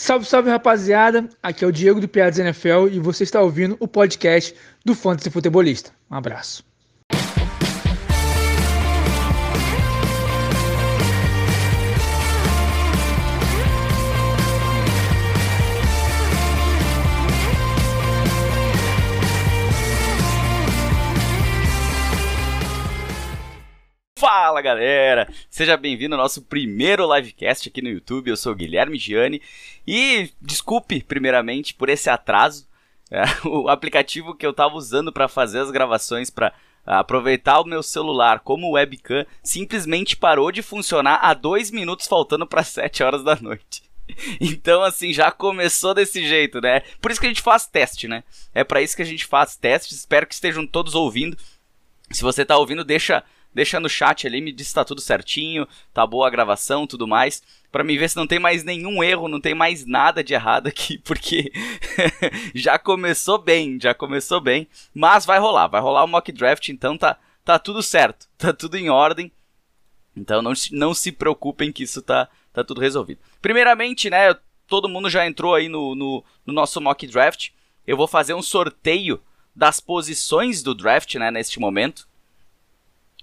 Salve, salve rapaziada, aqui é o Diego do Piadas NFL e você está ouvindo o podcast do Fantasy Futebolista. Um abraço. Fala galera, seja bem-vindo ao nosso primeiro livecast aqui no YouTube. Eu sou Guilherme Gianni e desculpe, primeiramente, por esse atraso. É, o aplicativo que eu estava usando para fazer as gravações, para aproveitar o meu celular como webcam, simplesmente parou de funcionar a dois minutos faltando para 7 horas da noite. Então, assim, já começou desse jeito, né? Por isso que a gente faz teste, né? É para isso que a gente faz testes. Espero que estejam todos ouvindo. Se você está ouvindo, deixa deixa no chat ali, me diz se tá tudo certinho, tá boa a gravação, tudo mais, para me ver se não tem mais nenhum erro, não tem mais nada de errado aqui, porque já começou bem, já começou bem, mas vai rolar, vai rolar o mock draft, então tá tá tudo certo, tá tudo em ordem. Então não, não se preocupem que isso tá, tá tudo resolvido. Primeiramente, né, todo mundo já entrou aí no, no, no nosso mock draft. Eu vou fazer um sorteio das posições do draft, né, neste momento.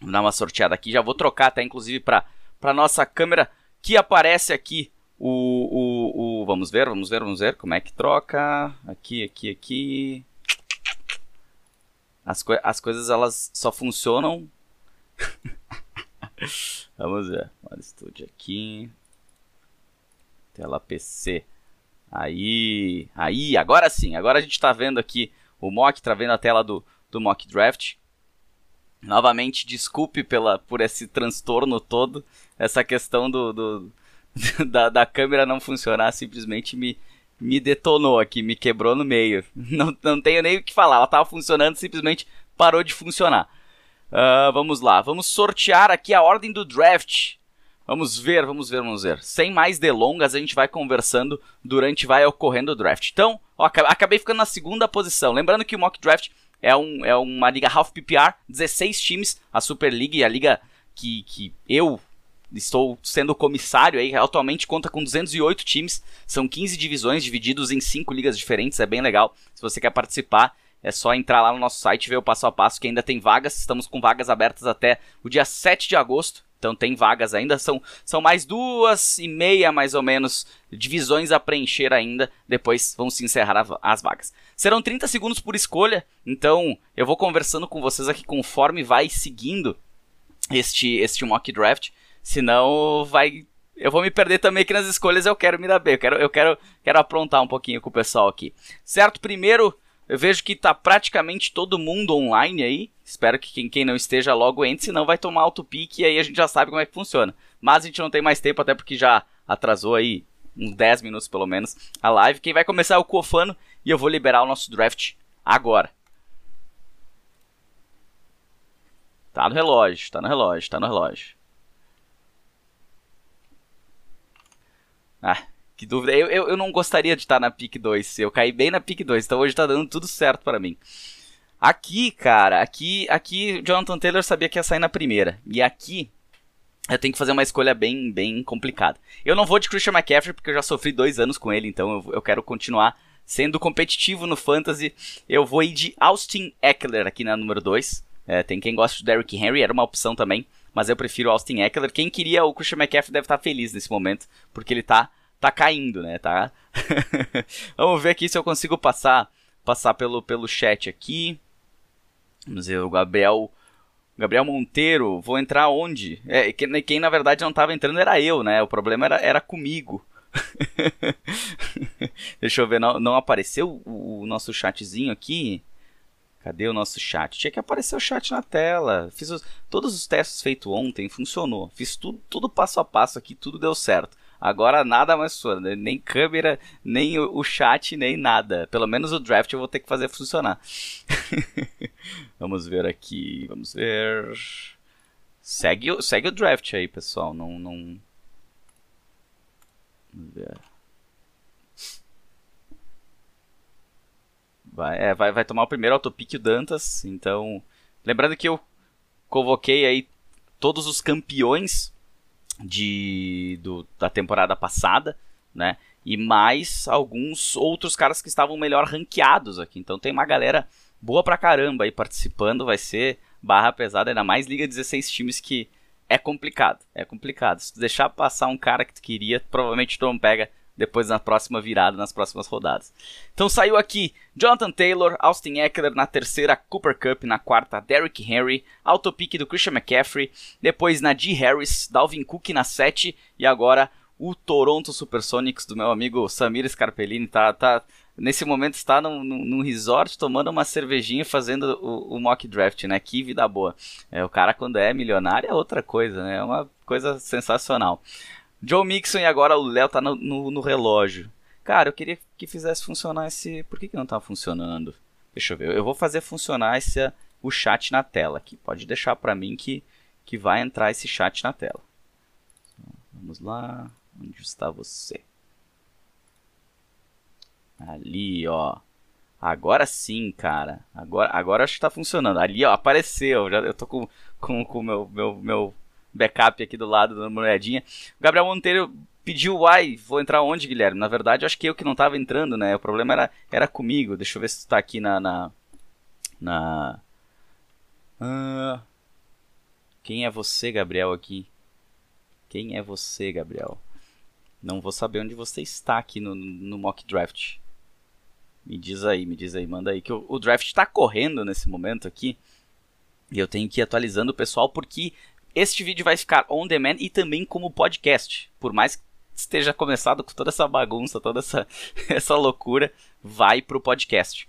Dar uma sorteada aqui. Já vou trocar até, inclusive, para a nossa câmera que aparece aqui. O, o, o, Vamos ver, vamos ver, vamos ver como é que troca. Aqui, aqui, aqui. As, co as coisas elas só funcionam. vamos ver. Olha estúdio aqui. Tela PC. Aí, aí, agora sim. Agora a gente está vendo aqui o mock, está vendo a tela do, do mock draft. Novamente, desculpe pela, por esse transtorno todo. Essa questão do, do da, da câmera não funcionar simplesmente me, me detonou aqui, me quebrou no meio. Não, não tenho nem o que falar. Ela estava funcionando, simplesmente parou de funcionar. Uh, vamos lá, vamos sortear aqui a ordem do draft. Vamos ver, vamos ver, vamos ver. Sem mais delongas, a gente vai conversando durante vai ocorrendo o draft. Então, ó, acabei ficando na segunda posição. Lembrando que o mock draft é, um, é uma liga half PPR, 16 times, a Super League, a liga que, que eu estou sendo comissário aí, atualmente conta com 208 times, são 15 divisões divididos em 5 ligas diferentes, é bem legal. Se você quer participar, é só entrar lá no nosso site e ver o passo a passo que ainda tem vagas. Estamos com vagas abertas até o dia 7 de agosto. Então tem vagas ainda, são, são mais duas e meia mais ou menos divisões a preencher ainda, depois vão se encerrar as vagas. Serão 30 segundos por escolha, então eu vou conversando com vocês aqui conforme vai seguindo este, este mock draft, senão vai... Eu vou me perder também aqui nas escolhas, eu quero me dar bem, eu quero, eu quero, quero aprontar um pouquinho com o pessoal aqui. Certo, primeiro eu vejo que tá praticamente todo mundo online aí. Espero que quem, quem não esteja logo entre, senão vai tomar auto-pique e aí a gente já sabe como é que funciona. Mas a gente não tem mais tempo, até porque já atrasou aí uns 10 minutos pelo menos a live. Quem vai começar é o Cofano e eu vou liberar o nosso draft agora. Tá no relógio, tá no relógio, tá no relógio. Ah, que dúvida. Eu, eu, eu não gostaria de estar na pick 2. Eu caí bem na pick 2, então hoje tá dando tudo certo para mim. Aqui, cara, aqui, aqui Jonathan Taylor sabia que ia sair na primeira. E aqui eu tenho que fazer uma escolha bem, bem complicada. Eu não vou de Christian McCaffrey porque eu já sofri dois anos com ele, então eu, eu quero continuar sendo competitivo no fantasy. Eu vou ir de Austin Eckler aqui na número 2. É, tem quem gosta de Derrick Henry, era uma opção também, mas eu prefiro Austin Eckler. Quem queria o Christian McCaffrey deve estar feliz nesse momento, porque ele tá tá caindo, né, tá? Vamos ver aqui se eu consigo passar passar pelo, pelo chat aqui. Vamos ver, o Gabriel Gabriel Monteiro, vou entrar onde? É, quem, quem na verdade não estava entrando era eu, né? O problema era, era comigo. Deixa eu ver, não, não apareceu o, o, nosso chatzinho aqui? Cadê o nosso chat? Tinha que aparecer o chat na tela. Fiz os, todos os testes feitos ontem, funcionou. Fiz tudo, tudo passo a passo aqui, tudo deu certo. Agora nada mais funciona, né? nem câmera, nem o, chat, nem nada. Pelo menos o draft eu vou ter que fazer funcionar. vamos ver aqui, vamos ver. Segue, segue o draft aí, pessoal. Não, não. Vamos ver. Vai, é, vai, vai tomar o primeiro autopic o Dantas. Então, lembrando que eu convoquei aí todos os campeões de do, da temporada passada, né? e mais alguns outros caras que estavam melhor ranqueados aqui. Então tem uma galera boa pra caramba aí participando, vai ser barra pesada, ainda mais Liga 16 times que é complicado, é complicado. Se tu deixar passar um cara que tu queria, provavelmente tu não pega depois na próxima virada, nas próximas rodadas. Então saiu aqui Jonathan Taylor, Austin Eckler na terceira, Cooper Cup na quarta, Derrick Henry, autopick do Christian McCaffrey, depois Najee Harris, Dalvin Cook na sete e agora o Toronto Supersonics do meu amigo Samir Scarpellini tá, tá nesse momento está num, num, resort tomando uma cervejinha fazendo o, o, mock draft, né? Que vida boa. É, o cara quando é milionário é outra coisa, né? É uma coisa sensacional. Joe Mixon e agora o Léo tá no, no, no, relógio. Cara, eu queria que fizesse funcionar esse... Por que, que não tá funcionando? Deixa eu ver. Eu vou fazer funcionar esse, o chat na tela aqui. Pode deixar para mim que, que vai entrar esse chat na tela. Vamos lá. Onde está você? Ali, ó. Agora sim, cara. Agora, agora acho que tá funcionando. Ali, ó, apareceu. Já, eu tô com com, com meu, meu, meu backup aqui do lado, dando uma olhadinha. O Gabriel Monteiro pediu, uai, vou entrar onde, Guilherme? Na verdade, eu acho que eu que não tava entrando, né? O problema era, era comigo. Deixa eu ver se tu tá aqui na... na, na... Uh... Quem é você, Gabriel, aqui? Quem é você, Gabriel? Não vou saber onde você está aqui no, no mock draft. Me diz aí, me diz aí, manda aí. Que o, o draft está correndo nesse momento aqui. E eu tenho que ir atualizando o pessoal porque este vídeo vai ficar on demand e também como podcast. Por mais que esteja começado com toda essa bagunça, toda essa, essa loucura, vai pro podcast.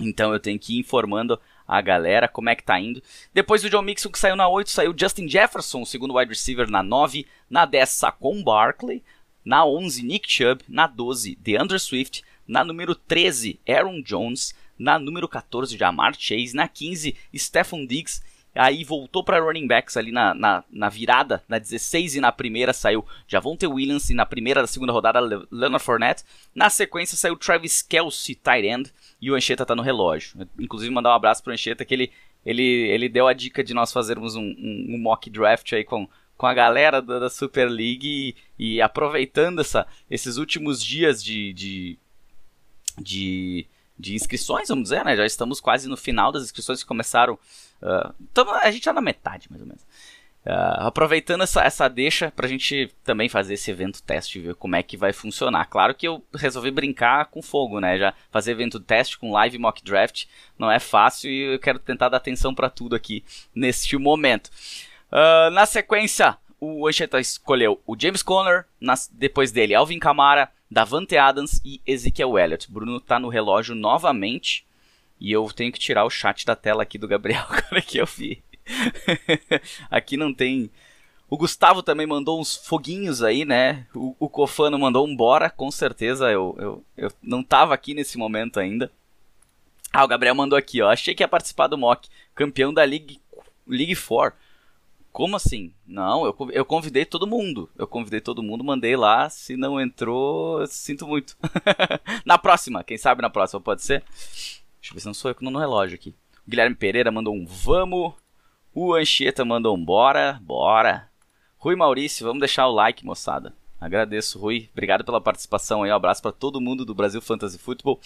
Então eu tenho que ir informando a galera como é que tá indo. Depois do John Mixon que saiu na 8, saiu Justin Jefferson, segundo wide receiver na 9, na 10 Saquon Barkley, na 11 Nick Chubb, na 12 DeAndre Swift, na número 13, Aaron Jones. Na número 14, Jamar Chase. Na 15, Stephon Diggs. Aí voltou para running backs ali na, na, na, virada, na 16 e na primeira saiu Javonte Williams e na primeira da segunda rodada Leonard Fournette. Na sequência saiu Travis Kelsey, tight end, e o Ancheta tá no relógio. Inclusive mandar um abraço pro Ancheta que ele, ele, ele deu a dica de nós fazermos um, um, um mock draft aí com, com a galera da, da Super League e, e aproveitando essa, esses últimos dias de, de de, de inscrições, vamos dizer, né? Já estamos quase no final das inscrições que começaram. Uh, tamo, a gente já na metade, mais ou menos. Uh, aproveitando essa, essa deixa pra gente também fazer esse evento teste, ver como é que vai funcionar. Claro que eu resolvi brincar com fogo, né? Já fazer evento teste com live mock draft não é fácil e eu quero tentar dar atenção para tudo aqui neste momento. Uh, na sequência, o Ancheta escolheu o James Conner, depois dele Alvin Kamara, Davante Adams e Ezekiel Elliott. Bruno tá no relógio novamente e eu tenho que tirar o chat da tela aqui do Gabriel agora que eu vi. aqui não tem. O Gustavo também mandou uns foguinhos aí, né? O, o Cofano mandou um bora, com certeza. Eu, eu, eu não tava aqui nesse momento ainda. Ah, o Gabriel mandou aqui, ó. Achei que ia participar do mock. Campeão da League, League 4. Como assim? Não, eu, eu convidei todo mundo. Eu convidei todo mundo, mandei lá. Se não entrou, sinto muito. na próxima, quem sabe na próxima pode ser? Deixa eu ver se não sou eu que não no relógio aqui. O Guilherme Pereira mandou um vamos. O Anchieta mandou um bora, bora. Rui Maurício, vamos deixar o like, moçada. Agradeço, Rui. Obrigado pela participação aí. Um abraço para todo mundo do Brasil Fantasy Football.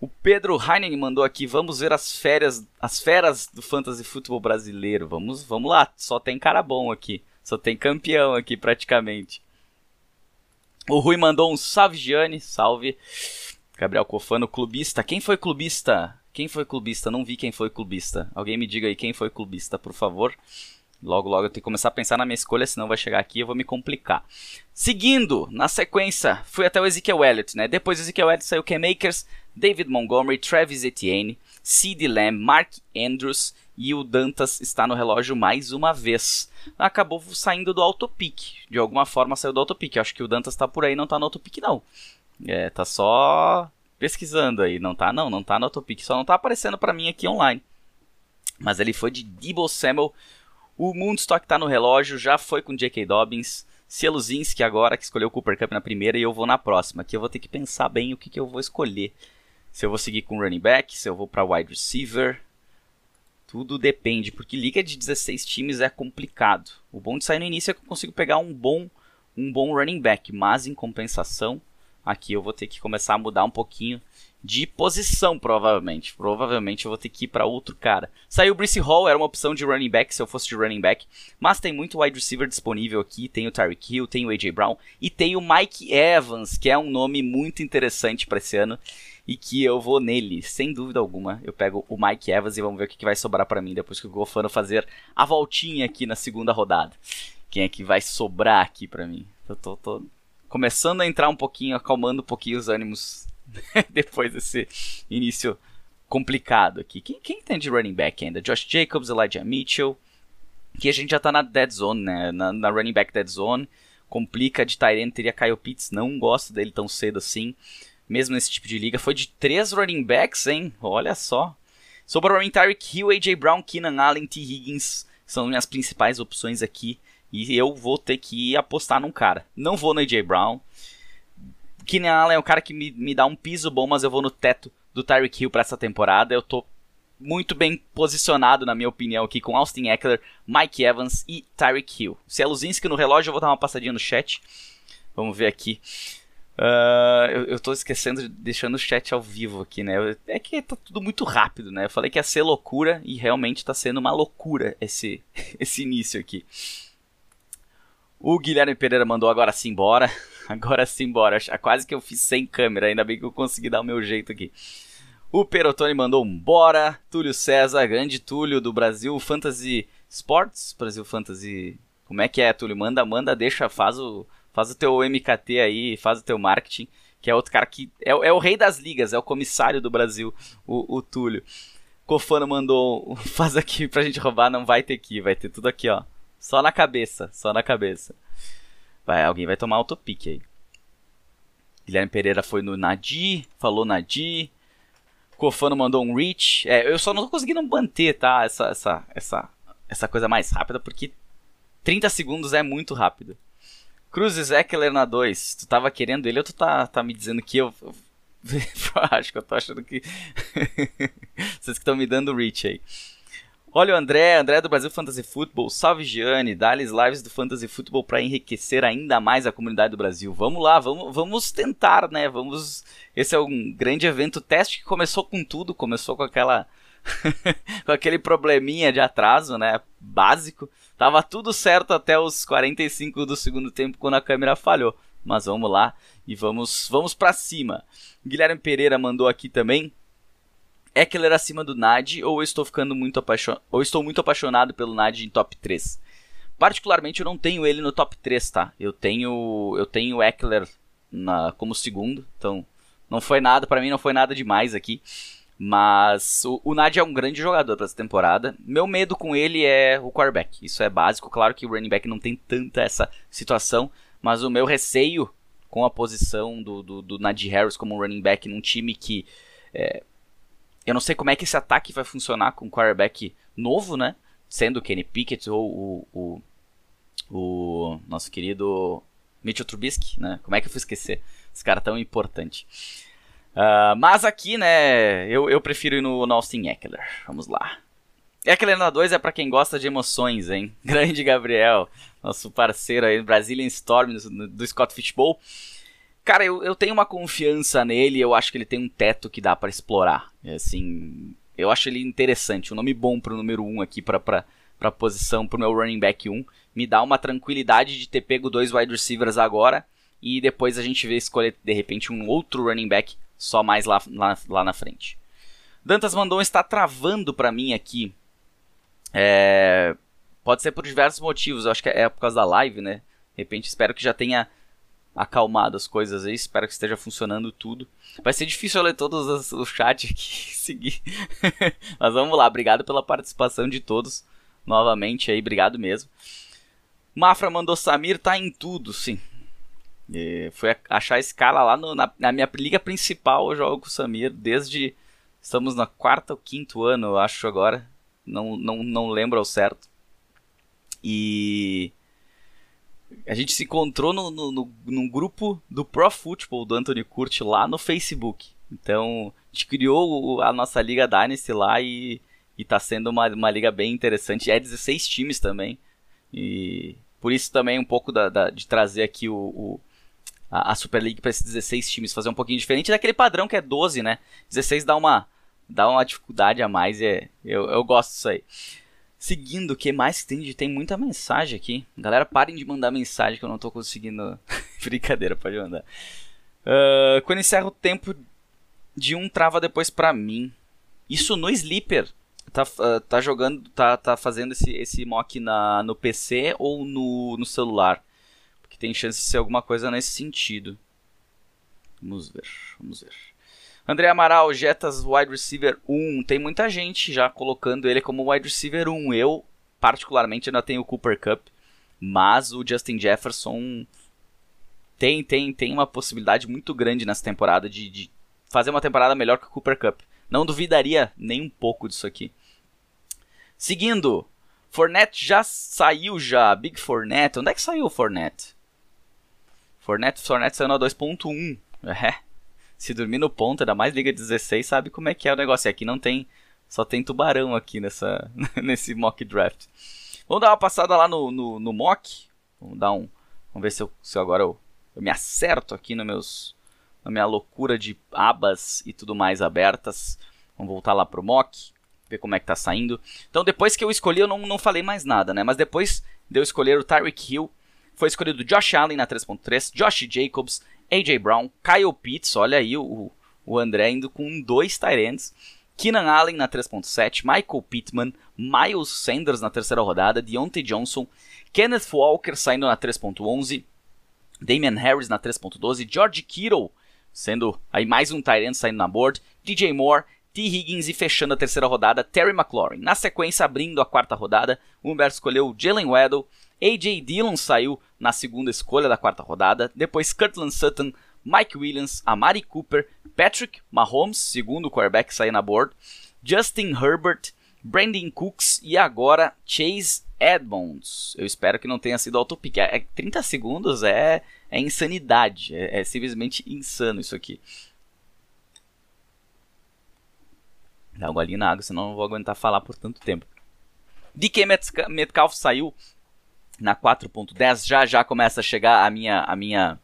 O Pedro Heinen mandou aqui, vamos ver as férias, as feras do fantasy futebol brasileiro. Vamos, vamos lá, só tem cara bom aqui, só tem campeão aqui praticamente. O Rui mandou um salve Gianni, salve. Gabriel Cofano, clubista. Quem foi clubista? Quem foi clubista? Não vi quem foi clubista. Alguém me diga aí quem foi clubista, por favor. Logo, logo eu tenho que começar a pensar na minha escolha, senão vai chegar aqui e eu vou me complicar. Seguindo, na sequência, fui até o Ezekiel Elliott, né? Depois do Ezekiel Elliott saiu o Cam Akers, David Montgomery, Travis Etienne, CeeDee Lamb, Mark Andrews e o Dantas está no relógio mais uma vez. Acabou saindo do autopic. De alguma forma saiu do autopic. Acho que o Dantas está por aí, não está no autopic não. É, tá só pesquisando aí. Não tá não, não tá no autopic. Só não tá aparecendo para mim aqui online. Mas ele foi de Debo Samuel o Moonstock tá no relógio, já foi com J.K. Dobbins. Cieluzinski agora, que escolheu o Cooper Cup na primeira e eu vou na próxima. Aqui eu vou ter que pensar bem o que, que eu vou escolher. Se eu vou seguir com running back, se eu vou para wide receiver. Tudo depende, porque liga de 16 times é complicado. O bom de sair no início é que eu consigo pegar um bom um bom running back, mas em compensação, aqui eu vou ter que começar a mudar um pouquinho de posição, provavelmente. Provavelmente eu vou ter que ir para outro cara. Saiu o Brice Hall, era uma opção de running back se eu fosse de running back, mas tem muito wide receiver disponível aqui. Tem o Tyreek Hill, tem o AJ Brown e tem o Mike Evans, que é um nome muito interessante para esse ano e que eu vou nele, sem dúvida alguma. Eu pego o Mike Evans e vamos ver o que vai sobrar para mim depois que o Gofano fazer a voltinha aqui na segunda rodada. Quem é que vai sobrar aqui para mim? Eu tô, tô começando a entrar um pouquinho, acalmando um pouquinho os ânimos depois desse início complicado aqui. Quem, quem tem de running back ainda? Josh Jacobs, Elijah Mitchell. Que a gente já tá na dead zone, né? Na, na running back dead zone. Complica de Tyrant, teria Kyle Pitts. Não gosto dele tão cedo assim. Mesmo nesse tipo de liga. Foi de três running backs, hein? Olha só. Sobre o running Tyreek Hill, AJ Brown, Keenan Allen, T. Higgins. São minhas principais opções aqui. E eu vou ter que apostar num cara. Não vou no AJ Brown. Keenan Allen é um cara que me, me dá um piso bom, mas eu vou no teto do Tyreek Hill para essa temporada. Eu tô muito bem posicionado, na minha opinião, aqui com Austin Eckler, Mike Evans e Tyreek Hill. Se é Luzinski no relógio, eu vou dar uma passadinha no chat. Vamos ver aqui. Uh, eu, eu tô esquecendo, deixando o chat ao vivo aqui, né? É que tá tudo muito rápido, né? Eu falei que ia ser loucura e realmente tá sendo uma loucura esse, esse início aqui. O Guilherme Pereira mandou agora sim embora. Agora sim embora. Quase que eu fiz sem câmera, ainda bem que eu consegui dar o meu jeito aqui. O Perotone mandou embora. Túlio César, grande Túlio do Brasil Fantasy Sports. Brasil Fantasy. Como é que é, Túlio? Manda, manda, deixa, faz o, faz o teu MKT aí, faz o teu marketing. Que é outro cara que. É, é o rei das ligas, é o comissário do Brasil, o, o Túlio. Cofano mandou. Faz aqui pra gente roubar, não vai ter aqui, vai ter tudo aqui, ó. Só na cabeça, só na cabeça. Vai, alguém vai tomar autopique aí. Guilherme Pereira foi no Nadi, falou Nadi. Cofano mandou um reach. É, eu só não tô conseguindo manter, tá? Essa, essa, essa, essa coisa mais rápida, porque 30 segundos é muito rápido. Cruzes Eckler na 2. Tu tava querendo ele ou tu tá, tá me dizendo que eu. Acho que eu tô achando que. Vocês que estão me dando reach aí. Olha o André, André do Brasil Fantasy Football, salve Gianni, dá-lhes lives do Fantasy Football para enriquecer ainda mais a comunidade do Brasil. Vamos lá, vamos, vamos tentar, né? Vamos. Esse é um grande evento teste que começou com tudo, começou com aquela com aquele probleminha de atraso, né? Básico. Tava tudo certo até os 45 do segundo tempo quando a câmera falhou. Mas vamos lá e vamos vamos para cima. Guilherme Pereira mandou aqui também Eckler acima do Nad ou estou ficando muito apaixonado ou estou muito apaixonado pelo Nad em top 3. Particularmente eu não tenho ele no top 3, tá? Eu tenho eu tenho Eckler na, como segundo, então não foi nada, para mim não foi nada demais aqui. Mas o, o é um grande jogador para essa temporada. Meu medo com ele é o quarterback. Isso é básico. Claro que o running back não tem tanta essa situação. Mas o meu receio com a posição do, do, do Najee Harris como running back num time que é, eu não sei como é que esse ataque vai funcionar com um quarterback novo, né? Sendo o Kenny Pickett ou o, o, o nosso querido Mitchell Trubisky, né? Como é que eu fui esquecer esse cara tão importante? Uh, mas aqui, né, eu, eu prefiro ir no, no Austin Eckler. Vamos lá. Eckler na 2 é para quem gosta de emoções, hein? Grande Gabriel, nosso parceiro aí, Brazilian Storm do, do Scott Fishbowl. Cara, eu, eu tenho uma confiança nele, eu acho que ele tem um teto que dá para explorar. Assim, eu acho ele interessante, um nome bom pro número 1 um aqui pra, pra, pra posição, pro meu running back 1. Me dá uma tranquilidade de ter pego dois wide receivers agora e depois a gente vê escolher de repente um outro running back só mais lá, lá, lá na frente. Dantas Mandon está travando para mim aqui. É, pode ser por diversos motivos, eu acho que é por causa da live, né? De repente espero que já tenha acalmado as coisas aí. Espero que esteja funcionando tudo. Vai ser difícil eu ler todos os, chat aqui seguir. Mas vamos lá, obrigado pela participação de todos. Novamente aí, obrigado mesmo. Mafra mandou Samir, tá em tudo, sim. E foi achar esse cara lá no, na, na, minha liga principal. Eu jogo com o Samir desde. Estamos na quarta ou quinto ano, eu acho agora. Não, não, não lembro ao certo. E a gente se encontrou no, no, no, num grupo do Pro Football do Anthony Curti lá no Facebook. Então, a gente criou a nossa Liga Dynasty lá e, e tá sendo uma, uma liga bem interessante. É 16 times também. E Por isso também um pouco da, da de trazer aqui o, o a, a, Super League para esses 16 times, fazer um pouquinho diferente daquele padrão que é 12, né? 16 dá uma, dá uma dificuldade a mais e é, eu, eu gosto disso aí. Seguindo, o que mais que tem? Tem muita mensagem aqui. Galera, parem de mandar mensagem que eu não tô conseguindo. Brincadeira, pode mandar. Uh, quando encerra o tempo de um, trava depois pra mim. Isso no Sleeper. Tá, uh, tá jogando, tá, tá fazendo esse, esse mock na, no PC ou no, no celular? Porque tem chance de ser alguma coisa nesse sentido. Vamos ver, vamos ver. André Amaral, Jetas wide receiver 1. Tem muita gente já colocando ele como wide receiver 1. Eu, particularmente, ainda tenho o Cooper Cup. Mas o Justin Jefferson tem, tem, tem uma possibilidade muito grande nessa temporada de, de fazer uma temporada melhor que o Cooper Cup. Não duvidaria nem um pouco disso aqui. Seguindo, Fournette já saiu já. Big Fournette. Onde é que saiu o Fournette? Fournette, Fournette saiu na 2.1. É se dormir no ponto, ainda mais Liga 16, sabe como é que é o negócio. E aqui não tem. Só tem tubarão aqui nessa, nesse mock draft. Vamos dar uma passada lá no, no, no mock. Vamos dar um. Vamos ver se, eu, se agora eu, eu me acerto aqui no meus, na minha loucura de abas e tudo mais abertas. Vamos voltar lá pro mock, ver como é que tá saindo. Então depois que eu escolhi, eu não, não falei mais nada, né? Mas depois de eu escolher o Tyreek Hill, foi escolhido Josh Allen na 3.3, Josh Jacobs, AJ Brown, Kyle Pitts, olha aí o, o André indo com dois Tyrants. Keenan Allen na 3.7, Michael Pittman, Miles Sanders na terceira rodada, Deontay Johnson, Kenneth Walker saindo na 3.11, Damian Harris na 3.12, George Kittle sendo aí mais um Tyrant saindo na board, DJ Moore, T. Higgins e fechando a terceira rodada, Terry McLaurin. Na sequência, abrindo a quarta rodada, o Humberto escolheu Jalen Waddle, AJ Dillon saiu na segunda escolha da quarta rodada. Depois Kirtland Sutton, Mike Williams, Amari Cooper, Patrick Mahomes, segundo quarterback sair na board, Justin Herbert, Brandon Cooks e agora Chase Edmonds. Eu espero que não tenha sido autopic. É, 30 segundos é, é insanidade. É, é simplesmente insano isso aqui. Dá uma golinha na água, senão não vou aguentar falar por tanto tempo. DK Metcalf saiu na 4.10 já já começa a chegar a minha a minha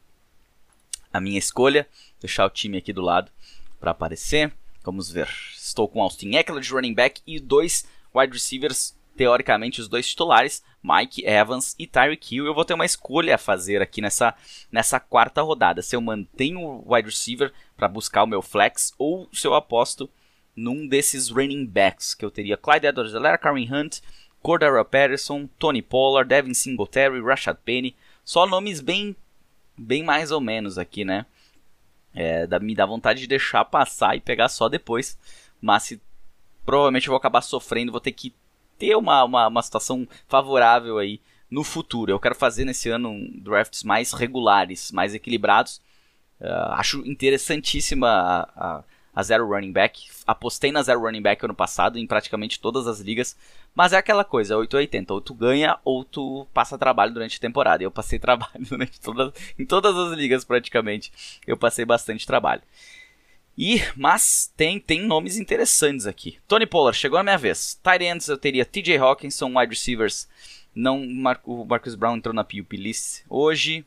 a minha escolha. Deixar o time aqui do lado para aparecer. Vamos ver. Estou com Austin Eckler de running back e dois wide receivers, teoricamente os dois titulares, Mike Evans e Tyreek Hill. Eu vou ter uma escolha a fazer aqui nessa, nessa quarta rodada. Se eu mantenho o wide receiver para buscar o meu flex ou se eu aposto num desses running backs que eu teria Clyde Edwards-Helaire, Karen Hunt, Cordero Patterson, Tony Pollard, Devin Singletary, Rashad Penny. Só nomes bem, bem mais ou menos aqui, né? É, me dá vontade de deixar passar e pegar só depois. Mas se, provavelmente eu vou acabar sofrendo, vou ter que ter uma, uma, uma situação favorável aí no futuro. Eu quero fazer nesse ano drafts mais regulares, mais equilibrados. Uh, acho interessantíssima a, a, a zero running back. Apostei na zero running back ano passado em praticamente todas as ligas. Mas é aquela coisa, 880. Ou tu ganha ou tu passa trabalho durante a temporada. Eu passei trabalho durante todas, em todas as ligas praticamente. Eu passei bastante trabalho. E, mas tem, tem nomes interessantes aqui. Tony Pollard, chegou a minha vez. Tight ends eu teria TJ Hawkinson, wide receivers. Não, o Marcus Brown entrou na PUP list hoje.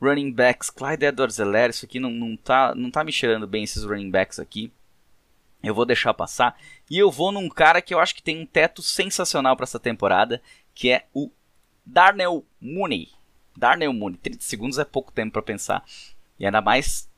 Running backs, Clyde Edwards-Helaire, isso aqui não, não, tá, não tá me cheirando bem esses running backs aqui. Eu vou deixar passar. E eu vou num cara que eu acho que tem um teto sensacional para essa temporada, que é o Darnell Mooney. Darnell Mooney. 30 segundos é pouco tempo para pensar. E ainda mais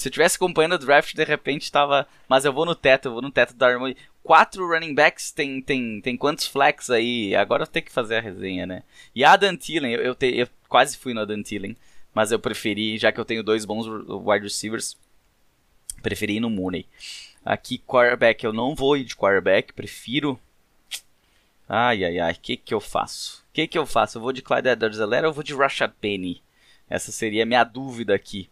se eu tivesse acompanhando o draft, de repente estava. Mas eu vou no teto, eu vou no teto do Darnell Mooney. Quatro running backs, tem, tem, tem quantos flex aí? Agora eu tenho que fazer a resenha, né? E Adam Thielen, eu, eu, te, eu quase fui no Adam Thielen mas eu preferi, já que eu tenho dois bons wide receivers, preferi ir no Mooney. Aqui, quarterback, eu não vou ir de quarterback, prefiro... Ai, ai, ai, o que que eu faço? O que que eu faço? Eu vou de Clyde Edwards-Helaire ou eu vou de Rashad Penny? Essa seria a minha dúvida aqui.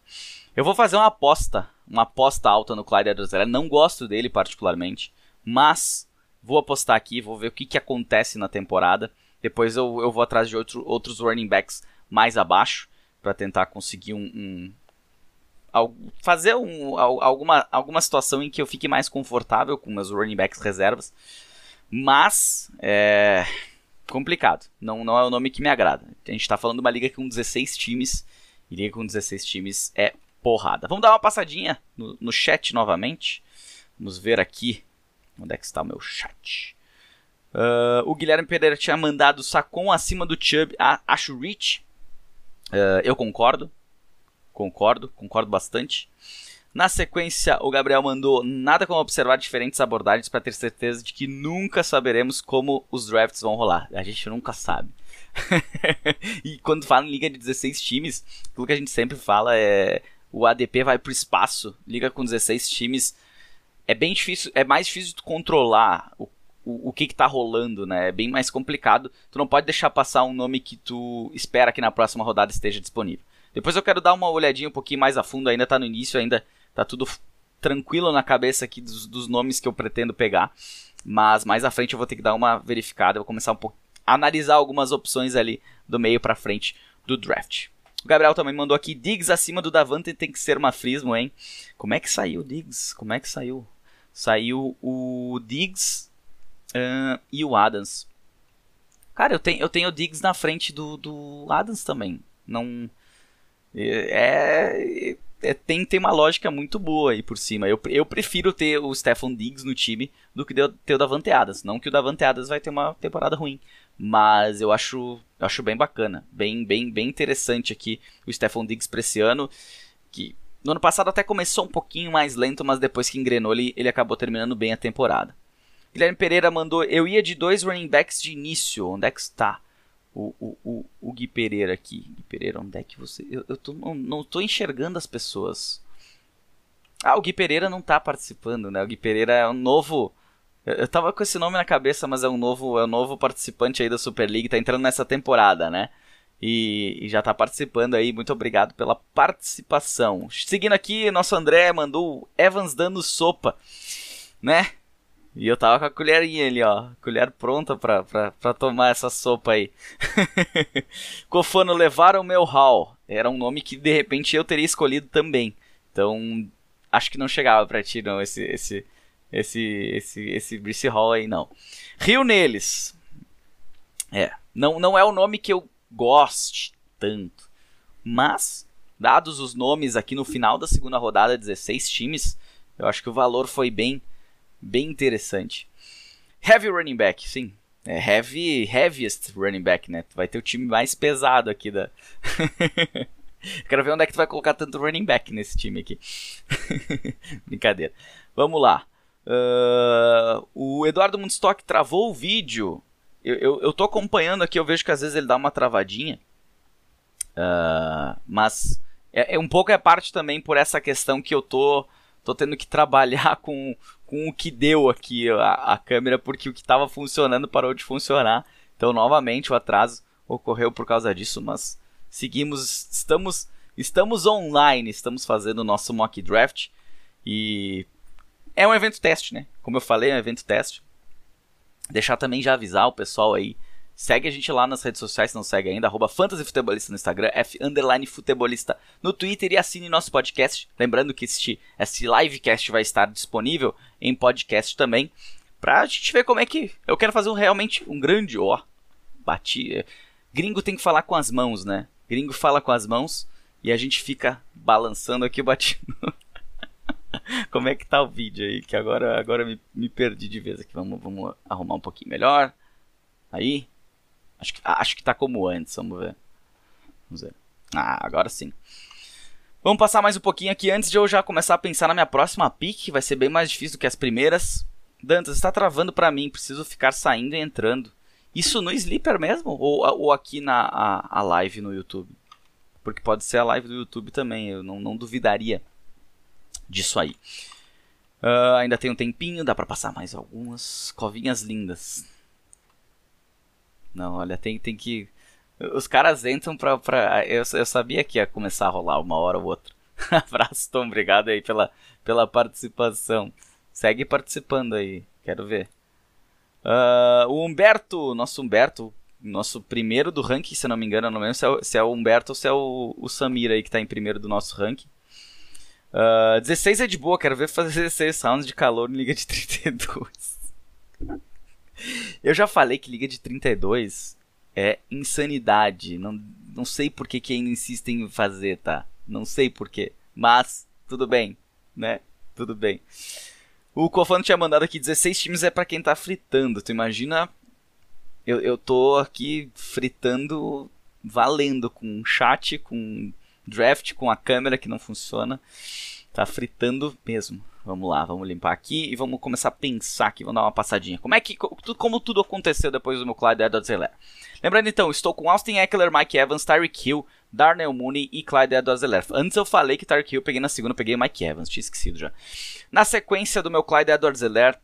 Eu vou fazer uma aposta, uma aposta alta no Clyde Edwards-Helaire. Não gosto dele particularmente, mas vou apostar aqui, vou ver o que, que acontece na temporada. Depois eu, eu vou atrás de outro, outros running backs mais abaixo para tentar conseguir um, um fazer um, alguma, alguma situação em que eu fique mais confortável com meus running backs reservas. Mas, é, complicado. Não, não é o nome que me agrada. A gente tá falando de uma liga com 16 times. E liga com 16 times é porrada. Vamos dar uma passadinha no, no chat novamente. Vamos ver aqui. Onde é que está o meu chat? Uh, o Guilherme Pereira tinha mandado Sacon acima do Chubb. Acho rich. Uh, eu concordo. Concordo, concordo bastante. Na sequência, o Gabriel mandou nada como observar diferentes abordagens para ter certeza de que nunca saberemos como os drafts vão rolar. A gente nunca sabe. e quando fala em liga de 16 times, o que a gente sempre fala é o ADP vai pro espaço, liga com 16 times. É bem difícil, é mais difícil de controlar o, o, que, que tá rolando, né? É bem mais complicado. Tu não pode deixar passar um nome que tu espera que na próxima rodada esteja disponível. Depois eu quero dar uma olhadinha um pouquinho mais a fundo, ainda tá no início, ainda tá tudo tranquilo na cabeça aqui dos, dos nomes que eu pretendo pegar. Mas mais à frente eu vou ter que dar uma verificada, vou começar um pouco analisar algumas opções ali do meio para frente do draft. O Gabriel também mandou aqui Diggs acima do Davante tem que ser uma frismo, hein? Como é que saiu Diggs? Como é que saiu? Saiu o Diggs uh, e o Adams. Cara, eu tenho, eu tenho o Diggs na frente do, do Adams também. Não. É, é, tem, tem uma lógica muito boa aí por cima. Eu, eu prefiro ter o Stefan Diggs no time do que ter o Davante Adams. Não que o Davante Adams vai ter uma temporada ruim. Mas eu acho, acho bem bacana. Bem, bem, bem interessante aqui o Stefan Diggs para esse ano. Que no ano passado até começou um pouquinho mais lento, mas depois que engrenou ele, ele acabou terminando bem a temporada. Guilherme Pereira mandou: Eu ia de dois running backs de início. Onde é que está? o, o, o, o Gui Pereira aqui. Gui Pereira, onde é que você. Eu, eu tô, não, não tô enxergando as pessoas. Ah, o Gui Pereira não tá participando, né? O Gui Pereira é um novo. Eu tava com esse nome na cabeça, mas é um novo, é um novo participante aí da Super League, tá entrando nessa temporada, né? E, e, já tá participando aí. Muito obrigado pela participação. Seguindo aqui, nosso André mandou Evans dando sopa, né? E eu tava com a colherinha ali, ó. Colher pronta pra, pra, pra tomar essa sopa aí. Cofano, levaram meu hall. Era um nome que de repente eu teria escolhido também. Então, acho que não chegava pra ti, não, esse, esse, esse, esse, esse Brice Hall aí, não. Rio neles. É, não, não é o nome que eu goste tanto. Mas, dados os nomes aqui no final da segunda rodada, 16 times, eu acho que o valor foi bem bem interessante. Heavy running back, sim. É heavy, heaviest running back, né? Tu vai ter o time mais pesado aqui da. Quero ver onde é que tu vai colocar tanto running back nesse time aqui. Brincadeira. Vamos lá. Uh, o Eduardo Mundstock travou o vídeo. Eu, eu, eu, tô acompanhando aqui, eu vejo que às vezes ele dá uma travadinha. Uh, mas é, é, um pouco é parte também por essa questão que eu tô, tô tendo que trabalhar com, com o que deu aqui a, a câmera, porque o que estava funcionando parou de funcionar. Então, novamente, o atraso ocorreu por causa disso, mas seguimos, estamos, estamos online, estamos fazendo o nosso mock draft e é um evento teste, né? Como eu falei, é um evento teste. Deixar também já avisar o pessoal aí Segue a gente lá nas redes sociais, se não segue ainda, arroba Futebolista no Instagram, F underline Futebolista no Twitter e assine nosso podcast. Lembrando que este, este livecast vai estar disponível em podcast também. Pra gente ver como é que. Eu quero fazer um, realmente um grande. Ó, bati. Gringo tem que falar com as mãos, né? Gringo fala com as mãos e a gente fica balançando aqui batendo. como é que tá o vídeo aí? Que agora, agora me, me perdi de vez aqui. Vamos, vamos arrumar um pouquinho melhor. Aí, Acho que, acho que tá como antes, vamos ver. Vamos ver. Ah, agora sim. Vamos passar mais um pouquinho aqui antes de eu já começar a pensar na minha próxima pick, que vai ser bem mais difícil do que as primeiras. Dantas, está travando para mim, preciso ficar saindo e entrando. Isso no Sleeper mesmo? Ou, ou aqui na a, a live no YouTube? Porque pode ser a live do YouTube também, eu não, não duvidaria disso aí. Uh, ainda tem um tempinho, dá para passar mais algumas covinhas lindas. Não, olha, tem, tem que. Os caras entram pra. pra... Eu, eu sabia que ia começar a rolar uma hora ou outra. Abraço, Tom. Obrigado aí pela, pela participação. Segue participando aí. Quero ver. Uh, o Humberto, nosso Humberto, nosso primeiro do ranking, se não me engano, não lembro se é, o, se é o Humberto ou se é o, o Samir aí que tá em primeiro do nosso ranking. Uh, 16 é de boa, quero ver fazer 16 rounds de calor em Liga de 32. Eu já falei que liga de 32 é insanidade. Não, não sei por que, que ainda insistem em fazer, tá? Não sei por quê. Mas, tudo bem, né? Tudo bem. O Cofano tinha mandado aqui 16 times é para quem tá fritando. Tu imagina. Eu, eu tô aqui fritando valendo com chat, com draft, com a câmera que não funciona. Tá fritando mesmo. Vamos lá, vamos limpar aqui e vamos começar a pensar aqui, vamos dar uma passadinha. Como é que como tudo aconteceu depois do meu Clyde Edwards Helaire? Lembrando então, estou com Austin Eckler, Mike Evans, Tyreek Hill, Darnell Mooney e Clyde Edwards Helaire. Antes eu falei que Tyreek Hill peguei na segunda, peguei Mike Evans, tinha esquecido já. Na sequência do meu Clyde Edwards Helaire,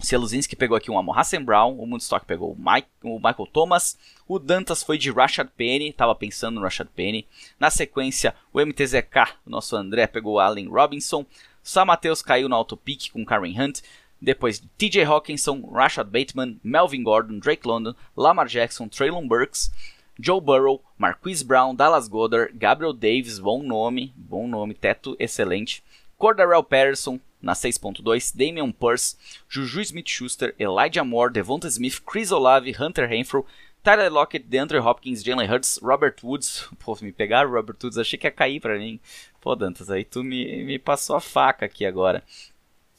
Seluzinski pegou aqui um Hassan Brown, o Moonstock pegou o, Mike, o Michael Thomas, o Dantas foi de Rashad Penny, estava pensando no Rashad Penny. Na sequência, o MTZK, o nosso André, pegou o Allen Robinson. Só Matheus caiu no autopic com Karen Hunt. Depois TJ Hawkinson, Rashad Bateman, Melvin Gordon, Drake London, Lamar Jackson, Traylon Burks, Joe Burrow, Marquise Brown, Dallas Goddard, Gabriel Davis, bom nome, bom nome, teto excelente. Cordarrelle Patterson, na 6.2, Damian Purse, Juju Smith-Schuster, Elijah Moore, Devonta Smith, Chris Olave, Hunter Renfro, Tyler Lockett, DeAndre Hopkins, Jalen Hurts, Robert Woods. Pô, me pegaram Robert Woods, achei que ia cair pra mim. Pô, Dantas, aí tu me, me passou a faca aqui agora.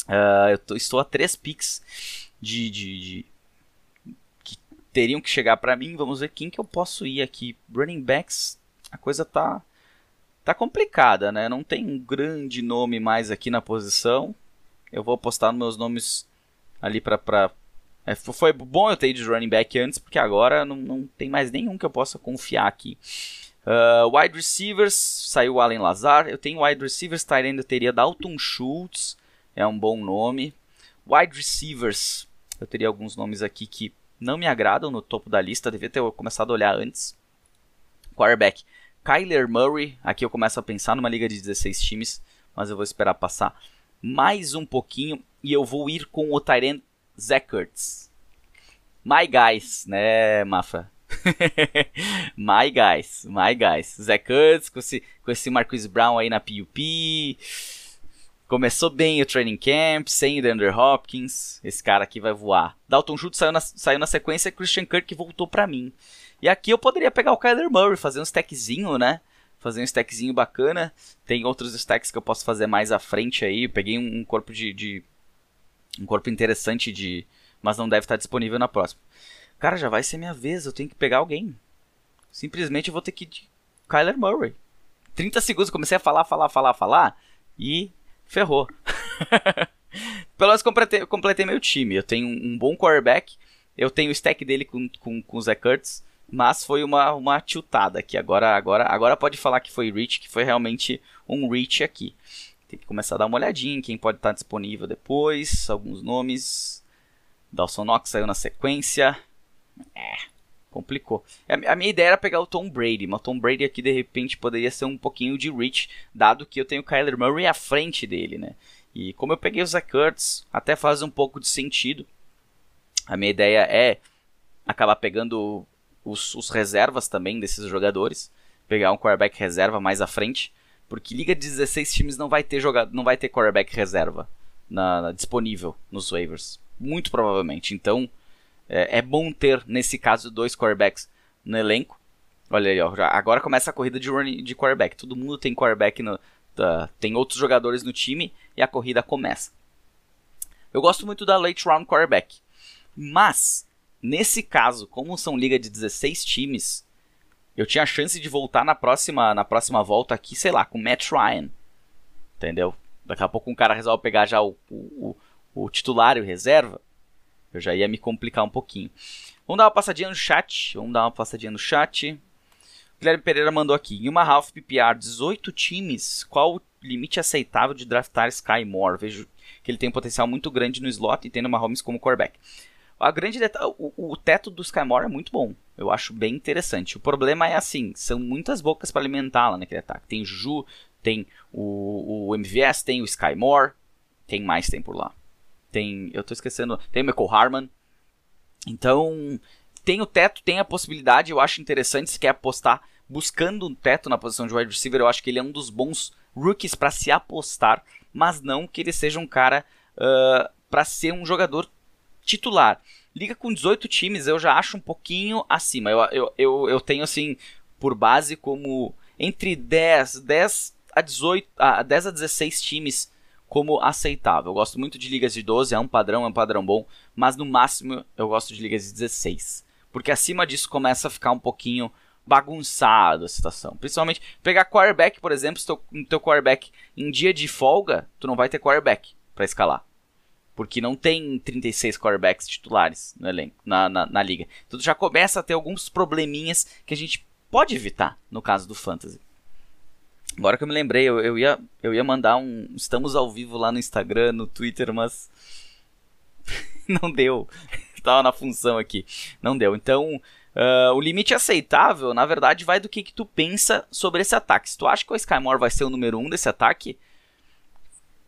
Uh, eu tô, estou a três picks de, de, de, que teriam que chegar para mim. Vamos ver quem que eu posso ir aqui. Running backs, a coisa tá tá complicada, né? Não tem um grande nome mais aqui na posição. Eu vou apostar nos meus nomes ali para pra... É, foi bom eu ter ido de running back antes, porque agora não, não tem mais nenhum que eu possa confiar aqui. Uh, wide receivers, saiu o Allen Lazar. Eu tenho wide receivers, Tyrande eu teria Dalton Schultz, é um bom nome. Wide receivers, eu teria alguns nomes aqui que não me agradam no topo da lista, devia ter começado a olhar antes. Quarterback, Kyler Murray, aqui eu começo a pensar numa liga de 16 times, mas eu vou esperar passar mais um pouquinho e eu vou ir com o Tyrant Zach Ertz. My guys, né, Mafa? my guys, my guys. Zach Ertz com esse, com esse Marquise Brown aí na PUP. Começou bem o training camp, sem o Deandre Hopkins. Esse cara aqui vai voar. Dalton Schultz saiu na, saiu na sequência, Christian Kirk voltou para mim. E aqui eu poderia pegar o Kyler Murray, fazer um stackzinho, né? Fazer um stackzinho bacana. Tem outros stacks que eu posso fazer mais à frente aí. Eu peguei um, corpo de, de, Um corpo interessante de. Mas não deve estar disponível na próxima. Cara, já vai ser minha vez, eu tenho que pegar alguém. Simplesmente eu vou ter que Kyler Murray. 30 segundos, comecei a falar, falar, falar, falar. E ferrou. Pelo menos completei, completei meu time. Eu tenho um, bom quarterback. Eu tenho o stack dele com, com, com o Zach Kurtz. Mas foi uma, uma tiltada aqui. Agora, agora, agora pode falar que foi reach, que foi realmente um reach aqui. Tem que começar a dar uma olhadinha em quem pode estar disponível depois. Alguns nomes. Dawson Knox saiu na sequência. É, complicou. A minha ideia era pegar o Tom Brady, mas o Tom Brady aqui de repente poderia ser um pouquinho de reach, dado que eu tenho o Kyler Murray à frente dele, né? E como eu peguei o Zach Ertz, até faz um pouco de sentido. A minha ideia é acabar pegando os, os reservas também desses jogadores, pegar um quarterback reserva mais à frente, porque liga de 16 times não vai ter jogado, não vai ter quarterback reserva na, na, disponível nos waivers, muito provavelmente. Então é, é, bom ter nesse caso dois quarterbacks no elenco. Olha aí, ó, já, agora começa a corrida de running, de quarterback. Todo mundo tem quarterback no, tá, tem outros jogadores no time e a corrida começa. Eu gosto muito da late round quarterback, mas Nesse caso, como são liga de 16 times, eu tinha a chance de voltar na próxima, na próxima volta aqui, sei lá, com Matt Ryan. Entendeu? Daqui a pouco um cara resolve pegar já o, o, o, titular e o reserva. Eu já ia me complicar um pouquinho. Vamos dar uma passadinha no chat. Vamos dar uma passadinha no chat. O Guilherme Pereira mandou aqui. Em uma half PPR, 18 times. Qual o limite aceitável de draftar Sky Moore? Vejo que ele tem um potencial muito grande no slot e tendo uma Holmes como quarterback. A grande o, o teto do Skymore é muito bom. Eu acho bem interessante. O problema é assim, são muitas bocas para alimentar lá naquele ataque. Tem Juju, tem o, o MVS, tem o Skymore, tem mais tem por lá. Tem, eu tô esquecendo, tem o Michael Harman. Então, tem o teto, tem a possibilidade, eu acho interessante se quer apostar buscando um teto na posição de wide receiver, eu acho que ele é um dos bons rookies para se apostar, mas não que ele seja um cara uh, para ser um jogador titular. Liga com 18 times eu já acho um pouquinho acima. Eu, eu, eu, eu tenho assim, por base, como entre 10, 10 a 18, a 10 a 16 times como aceitável. Eu gosto muito de ligas de 12, é um padrão, é um padrão bom, mas no máximo eu gosto de ligas de 16. Porque acima disso começa a ficar um pouquinho bagunçado a situação. Principalmente pegar quarterback, por exemplo, se teu, teu quarterback em dia de folga, tu não vai ter quarterback para escalar. Porque não tem 36 quarterbacks titulares no elenco, na, na, na liga. Então tu já começa a ter alguns probleminhas que a gente pode evitar no caso do Fantasy. Agora que eu me lembrei, eu, eu, ia, eu ia mandar um. Estamos ao vivo lá no Instagram, no Twitter, mas. não deu. Tava na função aqui. Não deu. Então, uh, o limite aceitável, na verdade, vai do que, que tu pensa sobre esse ataque. Se tu acha que o Skymore vai ser o número 1 um desse ataque,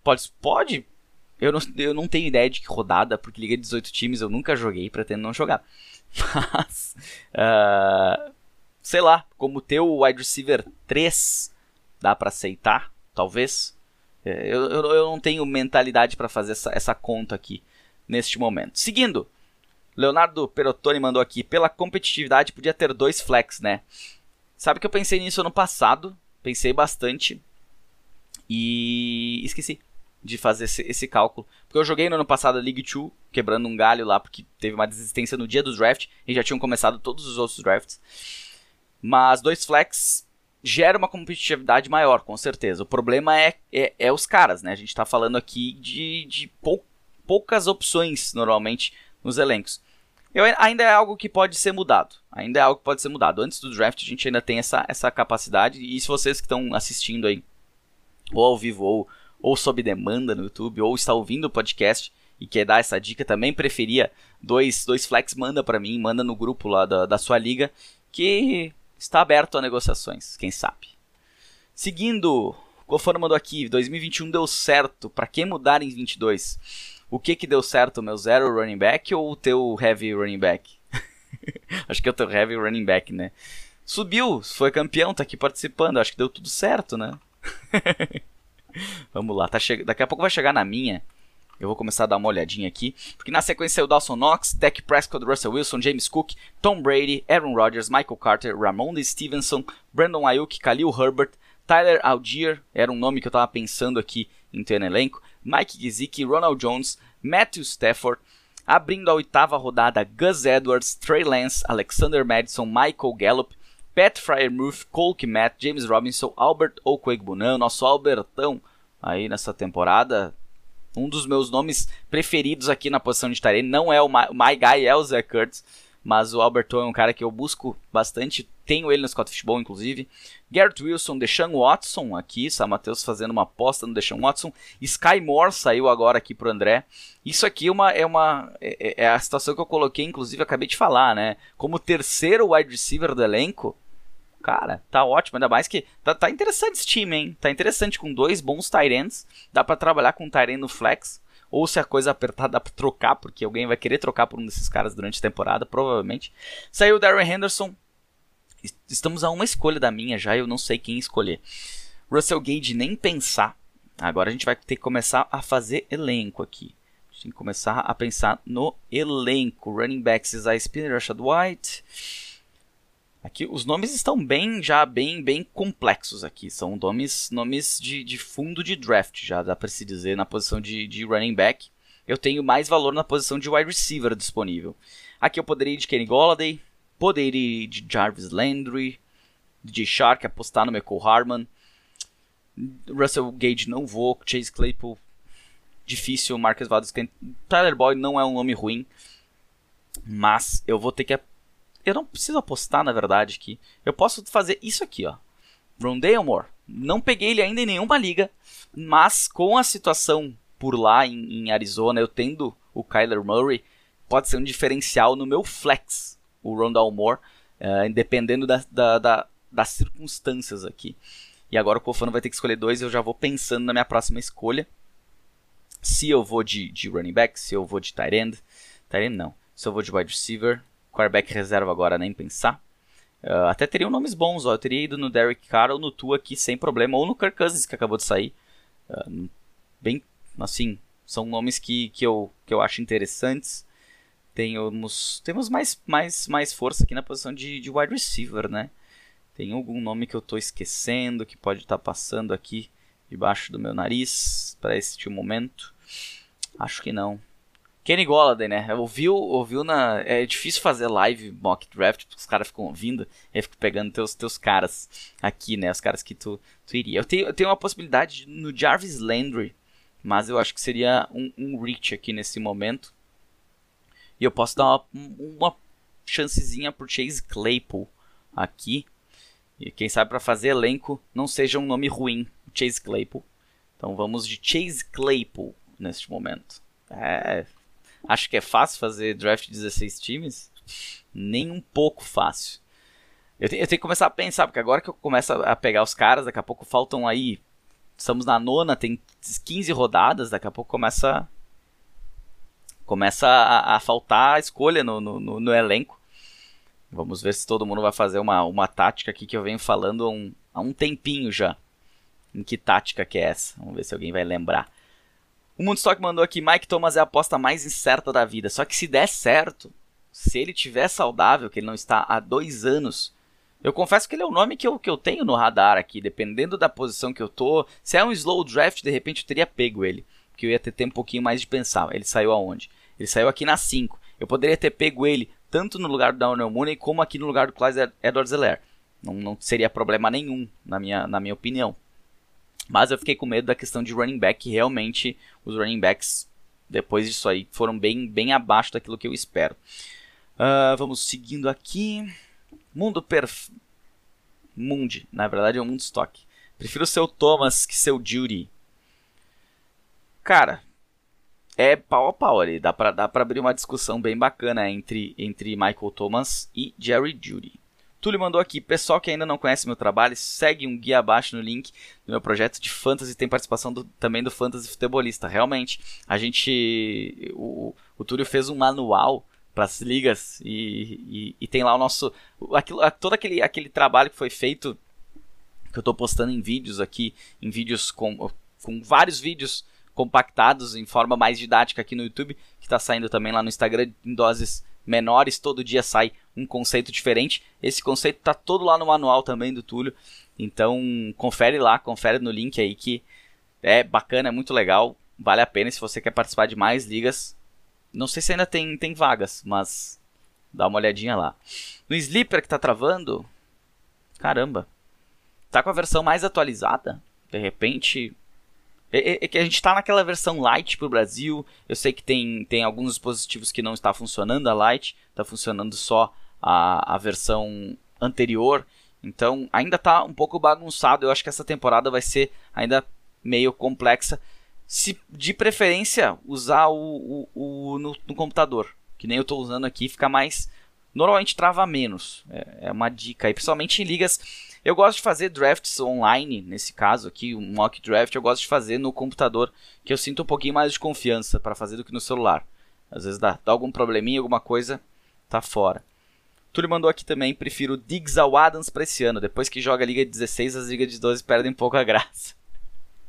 pode. Pode. Eu não, eu não tenho ideia de que rodada, porque Liga 18 times eu nunca joguei, pretendo não jogar. Mas. Uh, sei lá, como teu wide receiver 3 dá para aceitar, talvez. É, eu, eu, eu, não tenho mentalidade para fazer essa, essa conta aqui neste momento. Seguindo, Leonardo Perotoni mandou aqui: pela competitividade podia ter dois flex, né? Sabe que eu pensei nisso ano passado, pensei bastante e esqueci de fazer esse, esse, cálculo. Porque eu joguei no ano passado a League 2, quebrando um galho lá, porque teve uma desistência no dia do draft e já tinham começado todos os outros drafts. Mas dois flex gera uma competitividade maior, com certeza. O problema é, é, é os caras, né? A gente está falando aqui de, de pou, poucas opções, normalmente, nos elencos. Eu, ainda é algo que pode ser mudado. Ainda é algo que pode ser mudado. Antes do draft, a gente ainda tem essa, essa capacidade. E se vocês que estão assistindo aí, ou ao vivo, ou, ou sob demanda no YouTube, ou está ouvindo o podcast e quer dar essa dica, também preferia dois, dois flex, manda para mim, manda no grupo lá da, da sua liga, que está aberto a negociações, quem sabe. Seguindo, Cofano mandou aqui, 2021 deu certo, para que mudar em 22? O que que deu certo, meu zero running back ou o teu heavy running back? acho que é o teu heavy running back, né? Subiu, foi campeão, tá aqui participando, acho que deu tudo certo, né? Vamos lá, tá che... daqui a pouco vai chegar na minha. Eu vou começar a dar uma olhadinha aqui, porque na sequência é o Dawson Knox, Dak Prescott, Russell Wilson, James Cook, Tom Brady, Aaron Rodgers, Michael Carter, Ramon Stevenson, Brandon Ayuk, Khalil Herbert, Tyler Algier, era um nome que eu estava pensando aqui em ter no elenco, Mike Gesicki, Ronald Jones, Matthew Stafford, abrindo a oitava rodada, Gus Edwards, Trey Lance, Alexander Madison, Michael Gallup, Pat Fryermuth, Cole Kmet, James Robinson, Albert Okwegbunan, nosso Albertão aí nessa temporada, um dos meus nomes preferidos aqui na posição de Tyrene não é o My, my Guy, é o Zach Kurtz, mas o Alberto é um cara que eu busco bastante, tenho ele no Scott Fishbowl, inclusive. Garrett Wilson, Deshaun Watson aqui, Sam Matheus fazendo uma aposta no Deshaun Watson. Sky Moore saiu agora aqui pro André. Isso aqui é uma, é, uma, é, é a situação que eu coloquei, inclusive acabei de falar, né? Como terceiro wide receiver do elenco, Cara, tá ótimo. Ainda mais que tá, tá interessante esse time, hein? Tá interessante com dois bons Tyrants. Dá para trabalhar com um no flex. Ou se a coisa apertar, dá pra trocar, porque alguém vai querer trocar por um desses caras durante a temporada, provavelmente. Saiu o Darren Henderson. Estamos a uma escolha da minha já, eu não sei quem escolher. Russell Gage, nem pensar. Agora a gente vai ter que começar a fazer elenco aqui. A gente tem que começar a pensar no elenco. Running backs, Isaiah Spinner, Rashad White. Aqui os nomes estão bem já bem bem complexos aqui. São nomes nomes de, de fundo de draft, já dá para se dizer na posição de, de running back. Eu tenho mais valor na posição de wide receiver disponível. Aqui eu poderia ir de Kenny Golladay, poderia ir de Jarvis Landry, de Shark, apostar no Michael Harman. Russell Gage não vou, Chase Claypool difícil, Marcus Valdez, Tyler Boyd não é um nome ruim, mas eu vou ter que eu não preciso apostar, na verdade, que eu posso fazer isso aqui, ó. Rondale Moore. Não peguei ele ainda em nenhuma liga, mas com a situação por lá em, em Arizona, eu tendo o Kyler Murray, pode ser um diferencial no meu flex, o Rondale Moore, uh, dependendo da, da, da, das circunstâncias aqui. E agora o Cofano vai ter que escolher dois, eu já vou pensando na minha próxima escolha. Se eu vou de, de running back, se eu vou de tight end. Tight end não. Se eu vou de wide receiver, quarterback reserva agora, nem pensar. Uh, até teriam nomes bons, ó. Eu teria ido no Derek Carr ou no Tua aqui sem problema, ou no Kirk Cousins que acabou de sair. Uh, bem, assim, são nomes que, que, eu, que eu acho interessantes. temos, temos mais, mais, mais força aqui na posição de, de wide receiver, né? Tem algum nome que eu estou esquecendo que pode estar tá passando aqui debaixo do meu nariz para este momento? Acho que não. Kenny Golladay, né? Ouviu, ouviu na. É difícil fazer live mock draft, porque os caras ficam ouvindo, e fico pegando teus, teus caras aqui, né? Os caras que tu, tu iria. Eu tenho, eu tenho uma possibilidade no Jarvis Landry, mas eu acho que seria um, um reach aqui nesse momento. E eu posso dar uma, uma chancezinha pro Chase Claypool aqui. E quem sabe para fazer elenco não seja um nome ruim, Chase Claypool. Então vamos de Chase Claypool neste momento. É, acho que é fácil fazer draft de 16 times? Nem um pouco fácil. Eu, te, eu tenho que começar a pensar, porque agora que eu começo a pegar os caras, daqui a pouco faltam aí. Estamos na nona, tem 15 rodadas, daqui a pouco começa. Começa a, a faltar escolha no, no, no, elenco. Vamos ver se todo mundo vai fazer uma, uma tática aqui que eu venho falando um, há um tempinho já. Em que tática que é essa? Vamos ver se alguém vai lembrar. O Moonstock mandou aqui: Mike Thomas é a aposta mais incerta da vida. Só que se der certo, se ele tiver saudável, que ele não está há dois anos, eu confesso que ele é o nome que eu, que eu tenho no radar aqui. Dependendo da posição que eu tô, se é um slow draft, de repente eu teria pego ele. Porque eu ia ter tempo um pouquinho mais de pensar. Ele saiu aonde? Ele saiu aqui na 5. Eu poderia ter pego ele tanto no lugar do Downell Mooney como aqui no lugar do Clyde Edwards-Helaire. Não, não seria problema nenhum, na minha, na minha opinião. Mas eu fiquei com medo da questão de running back. Realmente, os running backs, depois disso aí, foram bem, bem abaixo daquilo que eu espero. Uh, vamos seguindo aqui. Mundo Perf... Mundi, na verdade é o Mundo Stock. Prefiro seu Thomas que seu Judy. Cara, é pau a pau ali. Dá pra, dá pra abrir uma discussão bem bacana entre, entre Michael Thomas e Jerry Judy. Túlio mandou aqui, pessoal que ainda não conhece meu trabalho, segue um guia abaixo no link do meu projeto de fantasy, tem participação do, também do fantasy futebolista. Realmente, a gente, o, o Túlio fez um manual para as ligas e, e, e, tem lá o nosso, aquilo, todo aquele, aquele trabalho que foi feito, que eu estou postando em vídeos aqui, em vídeos com, com vários vídeos compactados em forma mais didática aqui no YouTube, que está saindo também lá no Instagram em doses menores, todo dia sai um conceito diferente. Esse conceito está todo lá no manual também do Túlio. Então, confere lá, confere no link aí que é bacana, é muito legal, vale a pena se você quer participar de mais ligas. Não sei se ainda tem, tem vagas, mas dá uma olhadinha lá. No Sleeper que está travando, caramba, tá com a versão mais atualizada. De repente, é, é, é, que a gente está naquela versão light para o Brasil. Eu sei que tem, tem alguns dispositivos que não está funcionando a light, está funcionando só a, a versão anterior. Então ainda está um pouco bagunçado. Eu acho que essa temporada vai ser ainda meio complexa. Se de preferência usar o, o, o no, no, computador, que nem eu estou usando aqui, fica mais. Normalmente trava menos. É, é uma dica aí, principalmente em ligas eu gosto de fazer drafts online, nesse caso aqui, um mock draft, eu gosto de fazer no computador, que eu sinto um pouquinho mais de confiança para fazer do que no celular. Às vezes dá, dá algum probleminha, alguma coisa, tá fora. Túlio mandou aqui também, prefiro Diggs ao Adams para esse ano. Depois que joga a Liga de 16, as Ligas de 12 perdem um pouco a graça.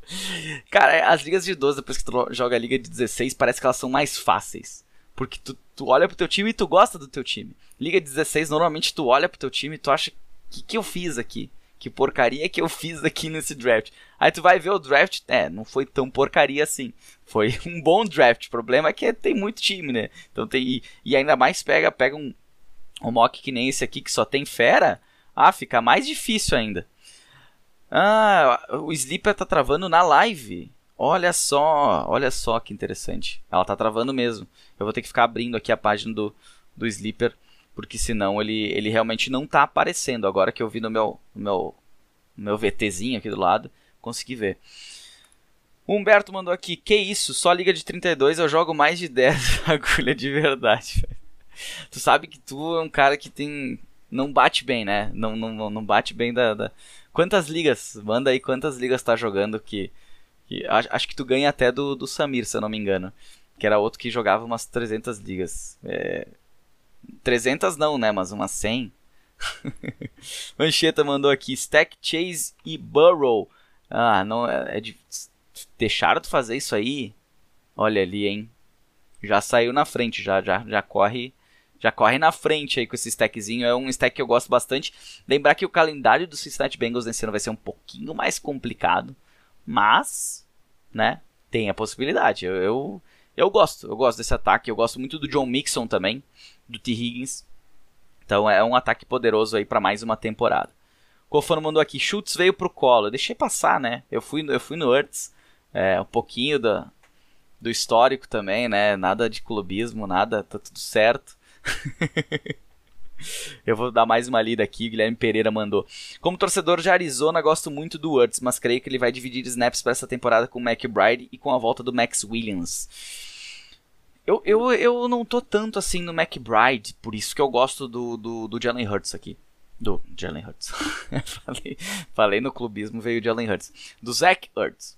Cara, as Ligas de 12, depois que tu joga a Liga de 16, parece que elas são mais fáceis. Porque tu, tu olha pro teu time e tu gosta do teu time. Liga 16, normalmente tu olha pro teu time e tu acha que, que eu fiz aqui? Que porcaria que eu fiz aqui nesse draft? Aí tu vai ver o draft, é, não foi tão porcaria assim. Foi um bom draft. O problema é que tem muito time, né? Então tem. E, ainda mais pega, pega um, um mock que nem esse aqui que só tem fera. Ah, fica mais difícil ainda. Ah, o Sleeper tá travando na live. Olha só, olha só que interessante. Ela tá travando mesmo. Eu vou ter que ficar abrindo aqui a página do, do Sleeper porque senão ele, ele realmente não está aparecendo. Agora que eu vi no meu, no meu, meu VTzinho aqui do lado, consegui ver. Humberto mandou aqui, que isso, só liga de 32 eu jogo mais de 10 agulha de verdade. tu sabe que tu é um cara que tem... Não bate bem, né? Não, não, não bate bem da, da... Quantas ligas? Manda aí quantas ligas tá jogando que... que acho, acho que tu ganha até do, do Samir, se eu não me engano. Que era outro que jogava umas 300 ligas. É, 300 não, né? Mas umas 100. Mancheta mandou aqui: Stack, Chase e Burrow. Ah, não. É, é de. Deixaram de fazer isso aí? Olha ali, hein? já saiu na frente, já, já, já corre já corre na frente aí com esse stackzinho. É um stack que eu gosto bastante. Lembrar que o calendário do Cincinnati Bengals nesse ano vai ser um pouquinho mais complicado, mas, né, tem a possibilidade. Eu, eu, eu gosto, eu gosto desse ataque. Eu gosto muito do John Mixon também, do T. Higgins. Então é um ataque poderoso aí para mais uma temporada. Cofano mandou aqui, Schultz veio pro colo. Eu deixei passar, né? Eu fui, eu fui no Ertz, é, um pouquinho da, do histórico também, né? Nada de clubismo, nada, tá tudo certo. Eu vou dar mais uma lida aqui, Guilherme Pereira mandou. Como torcedor de Arizona, gosto muito do Woods, mas creio que ele vai dividir snaps para essa temporada com o McBride e com a volta do Max Williams. Eu, eu, eu não tô tanto assim no McBride, por isso que eu gosto do, do, do Jalen Hurts aqui. Do Jalen Hurts. falei, falei no clubismo, veio o Jalen Hurts. Do Zach Hurts.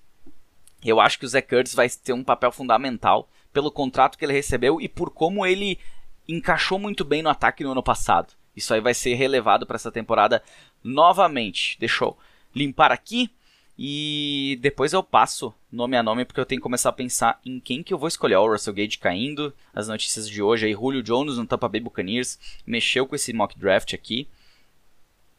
Eu acho que o Zach Hurts vai ter um papel fundamental pelo contrato que ele recebeu e por como ele encaixou muito bem no ataque no ano passado. Isso aí vai ser relevado para essa temporada novamente. Deixa eu limpar aqui e depois eu passo nome a nome porque eu tenho que começar a pensar em quem que eu vou escolher. o Russell Gage caindo, as notícias de hoje aí, Julio Jones no Tampa Bay Buccaneers mexeu com esse mock draft aqui.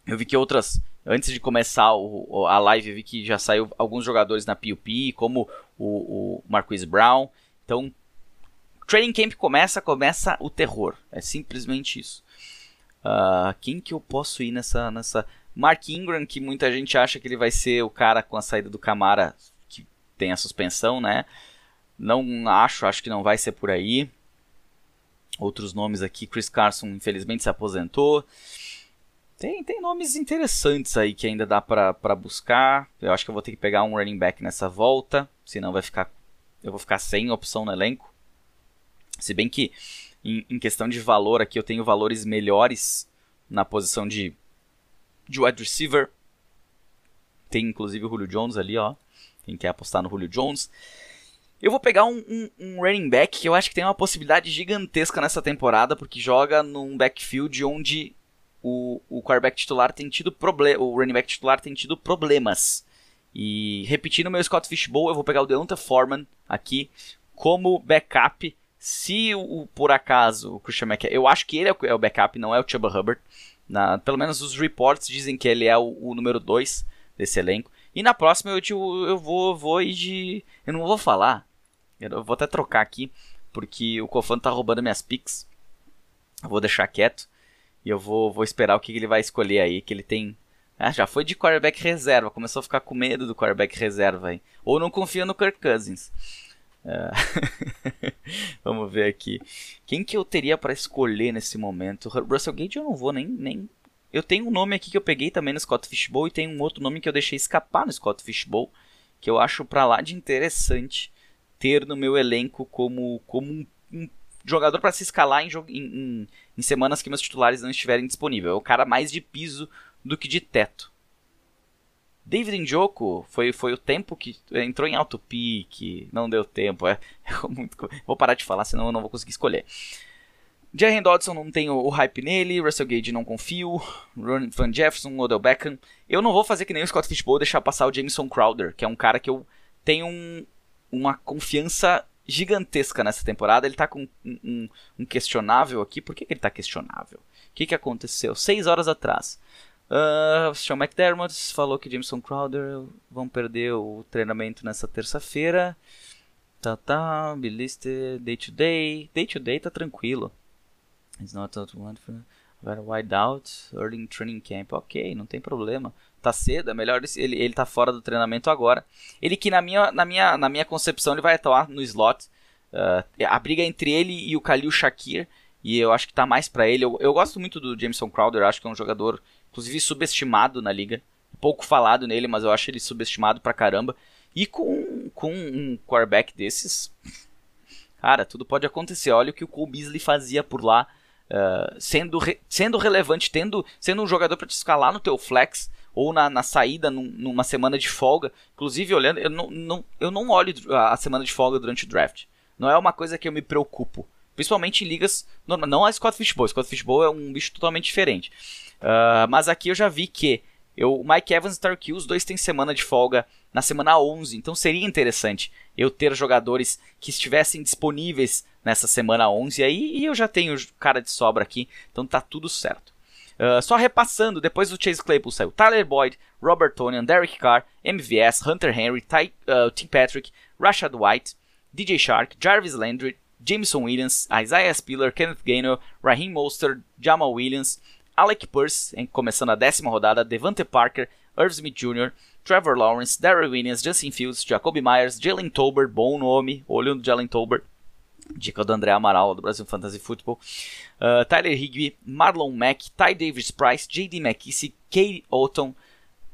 Eu vi que outras, antes de começar o, a live, eu vi que já saiu alguns jogadores na PUP, como o, o Marquise Brown. Então Training Camp começa, começa o terror. É simplesmente isso. Uh, quem que eu posso ir nessa, nessa... Mark Ingram, que muita gente acha que ele vai ser o cara com a saída do Camara que tem a suspensão, né? Não acho, acho que não vai ser por aí. Outros nomes aqui, Chris Carson infelizmente se aposentou. Tem, tem nomes interessantes aí que ainda dá para buscar. Eu acho que eu vou ter que pegar um running back nessa volta, senão vai ficar eu vou ficar sem opção no elenco. Se bem que em, em, questão de valor aqui eu tenho valores melhores na posição de, de wide receiver. Tem inclusive o Julio Jones ali, ó. Quem quer apostar no Julio Jones. Eu vou pegar um, um, um, running back que eu acho que tem uma possibilidade gigantesca nessa temporada, porque joga num backfield onde o, o quarterback titular tem tido problemas. O running back titular tem tido problemas. E repetindo meu Scott Fishbowl, eu vou pegar o Deonta Foreman aqui como backup se o, por acaso o Christian McCaffrey, eu acho que ele é o, é backup, não é o Chuba Hubbard. Na, pelo menos os reports dizem que ele é o, o número 2 desse elenco. E na próxima eu, eu, eu vou, vou ir de. Eu não vou falar. Eu vou até trocar aqui. Porque o Kofan tá roubando minhas picks. Eu vou deixar quieto. E eu vou, vou esperar o que ele vai escolher aí. Que ele tem. Ah, já foi de quarterback reserva. Começou a ficar com medo do quarterback reserva aí. Ou não confia no Kirk Cousins. É. Vamos ver aqui. Quem que eu teria para escolher nesse momento? Russell Gage eu não vou nem, nem. Eu tenho um nome aqui que eu peguei também no Scott Fishbowl e tem um outro nome que eu deixei escapar no Scott Fishbowl, que eu acho para lá de interessante ter no meu elenco como, como um, um jogador para se escalar em, em, em, semanas que meus titulares não estiverem disponíveis. É o cara mais de piso do que de teto. David Njoku foi, foi o tempo que entrou em alto pique, não deu tempo. É, é muito, vou parar de falar, senão eu não vou conseguir escolher. Jerry Dodson não tem o, o, hype nele, Russell Gage não confio, Ron Van Jefferson, Odell Beckham. Eu não vou fazer que nem o Scott Fishbowl deixar passar o Jameson Crowder, que é um cara que eu tenho um, uma confiança gigantesca nessa temporada. Ele tá com um, um, um questionável aqui. Por que, que ele tá questionável? O que, que aconteceu? Seis horas atrás. Uh, Sean McDermott falou que Jameson Crowder vão perder o treinamento nessa terça-feira. Tá, tá, Biliste, day to day. Day to day tá tranquilo. It's not what one for wide out, early training camp. Ok, não tem problema. Tá cedo, é melhor ele, ele tá fora do treinamento agora. Ele que na minha, na minha, na minha concepção ele vai atuar no slot. Uh, a briga entre ele e o Khalil Shakir. E eu acho que tá mais para ele. Eu, eu gosto muito do Jameson Crowder, acho que é um jogador inclusive subestimado na liga. Pouco falado nele, mas eu acho ele subestimado pra caramba. E com, com um quarterback desses, cara, tudo pode acontecer. Olha o que o Cole Beasley fazia por lá, uh, sendo, re, sendo relevante, tendo, sendo um jogador para te escalar no teu flex ou na, na saída num, numa semana de folga. Inclusive, olhando, eu não, não, eu não olho a semana de folga durante o draft. Não é uma coisa que eu me preocupo. Principalmente em ligas. Não, não a Scott Fishbowl. Scott Fishbowl é um bicho totalmente diferente. Uh, mas aqui eu já vi que eu, o Mike Evans e o Tark os dois têm semana de folga na semana 11. Então seria interessante eu ter jogadores que estivessem disponíveis nessa semana 11 aí, e eu já tenho cara de sobra aqui, então tá tudo certo. Uh, só repassando, depois do Chase Claypool saiu Tyler Boyd, Robert Tonian, Derek Carr, MVS, Hunter Henry, Ty, uh, Tim Patrick, Rashad White, DJ Shark, Jarvis Landry, Jameson Williams, Isaiah Spiller, Kenneth Gainwell, Raheem Mostert, Jamal Williams, Alec Purse, em, começando a décima rodada, Devante Parker, Irv Smith Jr., Trevor Lawrence, Darrell Williams, Justin Fields, Jacoby Myers, Jalen Tolbert, bom nome, olho do Jalen Tolbert, dica do André Amaral do Brasil Fantasy Football, uh, Tyler Higbee, Marlon Mack, Ty Davis Price, J.D. McKissick, Kate Otton,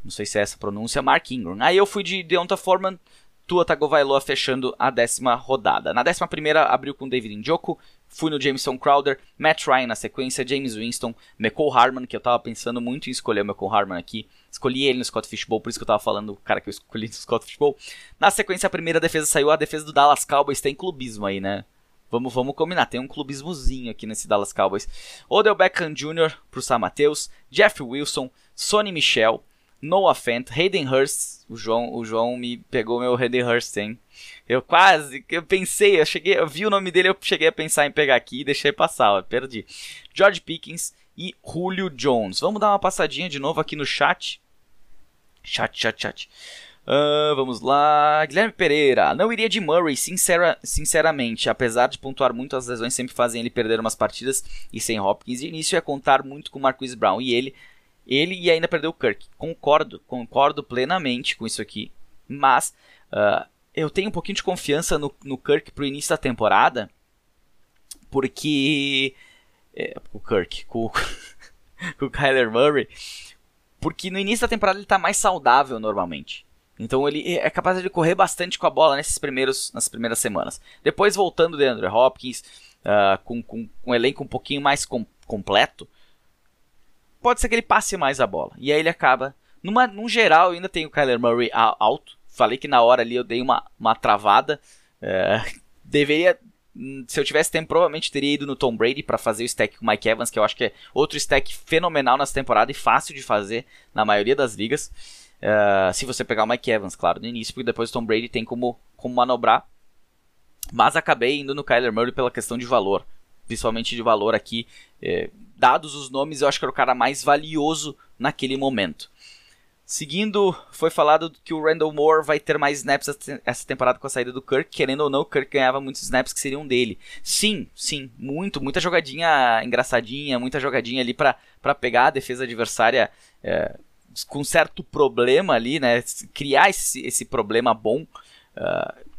não sei se é essa a pronúncia, Mark Ingram. Aí eu fui de Deonta Foreman, Tua Tagovailoa fechando a décima rodada. Na décima primeira abriu com David Njoku, fui no Jameson Crowder, Matt Ryan na sequência, James Winston, McCall Harman, que eu tava pensando muito em escolher o McCall Harman aqui. Escolhi ele no Scott Fishbowl, por isso que eu tava falando o cara que eu escolhi no Scott Fishbowl. Na sequência, a primeira defesa saiu, a defesa do Dallas Cowboys tem clubismo aí, né? Vamos, vamos combinar, tem um clubismozinho aqui nesse Dallas Cowboys. Odell Beckham Jr. pro Sam Matheus, Jeff Wilson, Sonny Michel, Noah Fent, Hayden Hurst. O João, o João me pegou meu Hayden Hurst, hein? Eu quase, eu pensei, eu cheguei, eu vi o nome dele, eu cheguei a pensar em pegar aqui e deixei passar, ó, perdi. George Pickens e Julio Jones. Vamos dar uma passadinha de novo aqui no chat. Chat, chat, chat. Uh, vamos lá. Guilherme Pereira. Não iria de Murray, sincera, sinceramente. Apesar de pontuar muito, as lesões sempre fazem ele perder umas partidas. E sem Hopkins de início é contar muito com Marquise Brown. E ele ele e ainda perdeu o Kirk. Concordo, concordo plenamente com isso aqui. Mas uh, eu tenho um pouquinho de confiança no, no Kirk pro início da temporada. Porque. É, o Kirk, com, com o Kyler Murray. Porque no início da temporada ele está mais saudável normalmente. Então ele é capaz de correr bastante com a bola nesses primeiros, nas primeiras semanas. Depois voltando de Andrew Hopkins, uh, com, com, com, um elenco um pouquinho mais com, completo, pode ser que ele passe mais a bola. E aí ele acaba. Numa, num geral, ainda tenho o Kyler Murray alto. Falei que na hora ali eu dei uma, uma travada. É, deveria. Se eu tivesse tempo, provavelmente teria ido no Tom Brady para fazer o stack com o Mike Evans, que eu acho que é outro stack fenomenal nessa temporada e fácil de fazer na maioria das ligas. Uh, se você pegar o Mike Evans, claro, no início, porque depois o Tom Brady tem como, como manobrar. Mas acabei indo no Kyler Murray pela questão de valor. Principalmente de valor aqui. É, dados os nomes, eu acho que era o cara mais valioso naquele momento. Seguindo, foi falado que o Randall Moore vai ter mais snaps essa temporada com a saída do Kirk. Querendo ou não, o Kirk ganhava muitos snaps que seriam dele. Sim, sim, muito, muita jogadinha engraçadinha, muita jogadinha ali para pegar a defesa adversária é, com certo problema ali, né? Criar esse, esse problema bom. Uh,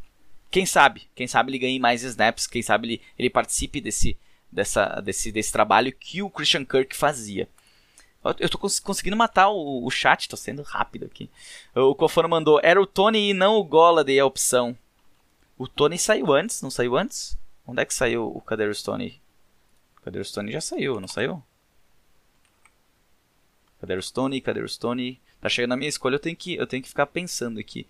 quem sabe? Quem sabe ele ganhe mais snaps, quem sabe ele, ele participe desse, dessa, desse, desse trabalho que o Christian Kirk fazia. Eu tô cons conseguindo matar o, o chat, tô sendo rápido aqui. O Cofano mandou, era o Tony e não o Golladay a opção. O Tony saiu antes, não saiu antes? Onde é que saiu o Cadê Stone? Cadê Stone já saiu, não saiu? Cadê Stone? Cadê Stone? Tá chegando na minha escolha, eu tenho que, eu tenho que ficar pensando aqui.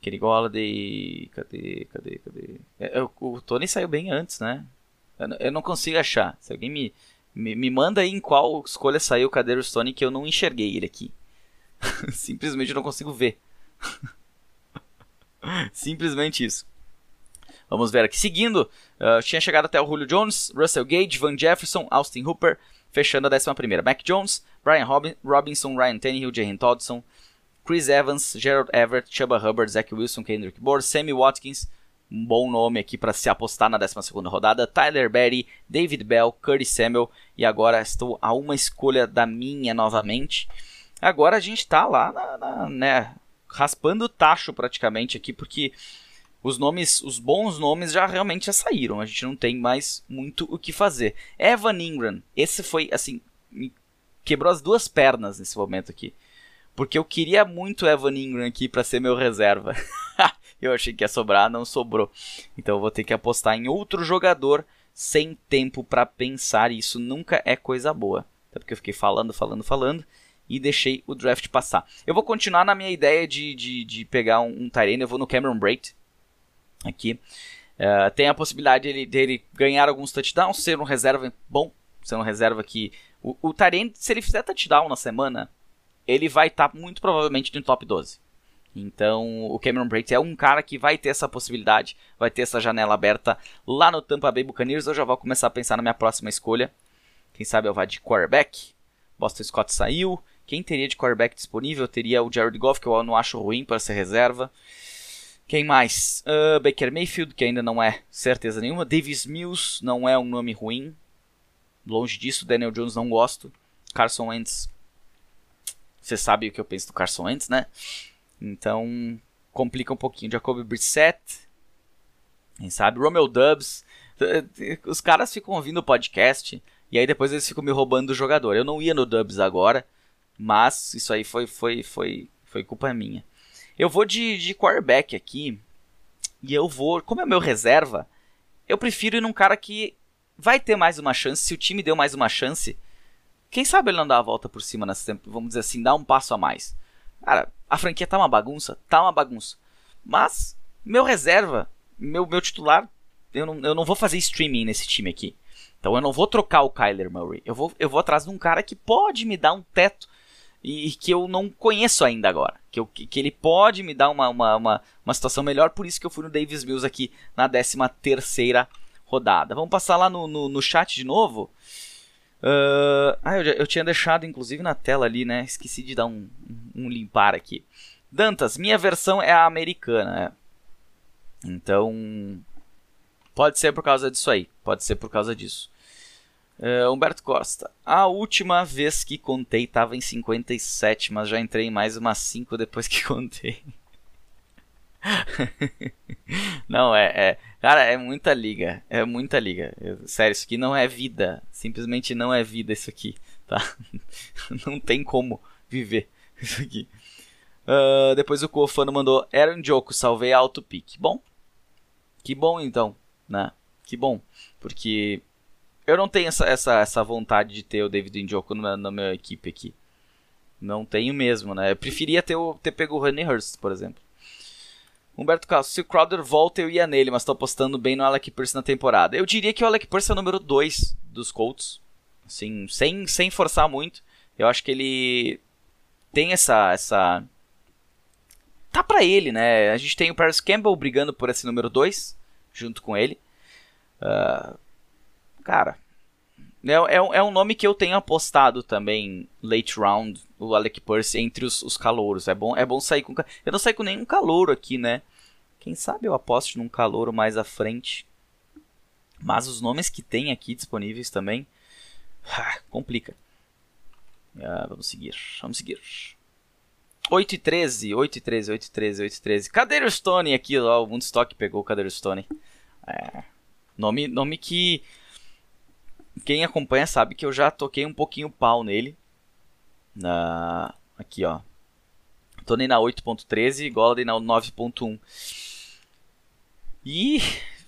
Aquele Golladay... Cadê, cadê, cadê? É, é, o Tony saiu bem antes, né? Eu não consigo achar. Se alguém me, me, me manda aí em qual escolha saiu o Cadeiro Stone que eu não enxerguei ele aqui. Simplesmente não consigo ver. Simplesmente isso. Vamos ver aqui. Seguindo, uh, tinha chegado até o Julio Jones, Russell Gage, Van Jefferson, Austin Hooper, fechando a 11 primeira. Mac Jones, Brian Robin, Robinson, Ryan Tannehill, Jalen Toddson, Chris Evans, Gerald Everett, Chuba Hubbard, Zach Wilson, Kendrick Bourne, Sammy Watkins, um bom nome aqui para se apostar na 12 rodada. Tyler Berry, David Bell, Curtis Samuel e agora estou a uma escolha da minha novamente. Agora a gente está lá, na, na, né, raspando o tacho praticamente aqui, porque os nomes, os bons nomes já realmente já saíram. A gente não tem mais muito o que fazer. Evan Ingram, esse foi assim, quebrou as duas pernas nesse momento aqui. Porque eu queria muito Evan Ingram aqui para ser meu reserva. eu achei que ia sobrar, não sobrou. Então eu vou ter que apostar em outro jogador sem tempo para pensar. E isso nunca é coisa boa. Até porque eu fiquei falando, falando, falando e deixei o draft passar. Eu vou continuar na minha ideia de, de, de pegar um, um Tyrene. Eu vou no Cameron Braid aqui. Uh, tem a possibilidade dele, dele, ganhar alguns touchdowns, ser um reserva bom, ser um reserva que. O, o Tyrene, se ele fizer touchdown na semana, ele vai estar tá muito provavelmente no top 12. Então, o Cameron Brate é um cara que vai ter essa possibilidade, vai ter essa janela aberta lá no Tampa Bay Buccaneers. Eu já vou começar a pensar na minha próxima escolha. Quem sabe eu vá de quarterback. Boston Scott saiu. Quem teria de quarterback disponível? Teria o Jared Goff, que eu não acho ruim para ser reserva. Quem mais? Uh, Baker Mayfield, que ainda não é certeza nenhuma. Davis Mills não é um nome ruim. Longe disso, Daniel Jones não gosto. Carson Wentz. Você sabe o que eu penso do Carson Wentz, né? Então, complica um pouquinho. Jacoby Brissett. Quem sabe? Romeo Dubs. Os caras ficam ouvindo o podcast e aí depois eles ficam me roubando o jogador. Eu não ia no Dubs agora, mas isso aí foi, foi, foi, foi culpa minha. Eu vou de, de quarterback aqui. E eu vou. Como é meu reserva, eu prefiro ir num cara que vai ter mais uma chance. Se o time deu mais uma chance, quem sabe ele não dá a volta por cima nesse tempo. Vamos dizer assim, dá um passo a mais. Cara, a franquia tá uma bagunça? Tá uma bagunça. Mas, meu reserva, meu, meu titular, eu não, eu não vou fazer streaming nesse time aqui. Então eu não vou trocar o Kyler Murray. Eu vou, eu vou atrás de um cara que pode me dar um teto e que eu não conheço ainda agora. Que, eu, que ele pode me dar uma, uma, uma, uma, situação melhor, por isso que eu fui no Davis Mills aqui na 13 terceira rodada. Vamos passar lá no, no, no chat de novo. Uh, ah, eu, eu, tinha deixado inclusive na tela ali, né? Esqueci de dar um, um limpar aqui. Dantas, minha versão é a americana. Né? Então, pode ser por causa disso aí. Pode ser por causa disso. Uh, Humberto Costa. A última vez que contei estava em 57, mas já entrei em mais umas 5 depois que contei. não, é, é. Cara, é muita liga. É muita liga. sério, isso aqui não é vida. Simplesmente não é vida isso aqui. Tá? não tem como viver isso aqui. Uh, depois o Kofano mandou Aaron Joko, salvei alto pique. Bom. Que bom então, né? Que bom. Porque eu não tenho essa, essa, essa vontade de ter o David Njoku na, na minha equipe aqui. Não tenho mesmo, né? Eu preferia ter, o, ter pego o Honey Hurst, por exemplo. Humberto Carlos, se o Crowder volta, eu ia nele, mas tô apostando bem no Alec Pierce na temporada. Eu diria que o Alec Pierce é o número 2 dos Colts. Assim, sem, sem forçar muito. Eu acho que ele tem essa. essa... Tá pra ele, né? A gente tem o Paris Campbell brigando por esse número 2, junto com ele. Uh, cara, é, é, é, um nome que eu tenho apostado também, late round, o Alec Purse, entre os, os calouros. É bom, é bom sair com. Eu não saio com nenhum calouro aqui, né? Quem sabe eu aposte num calouro mais à frente. Mas os nomes que tem aqui disponíveis também. Ah, complica. Ah, vamos seguir, vamos seguir. 8 e 13, 8 e 13, 8 e 13, 8 e 13. Cadê o Stone aqui? Ó, o Moonstock pegou o Cadeiro Stone. É, nome, nome que quem acompanha sabe que eu já toquei um pouquinho pau nele. Na aqui, ó. Tonei na 8.13, Golladay na 9.1. E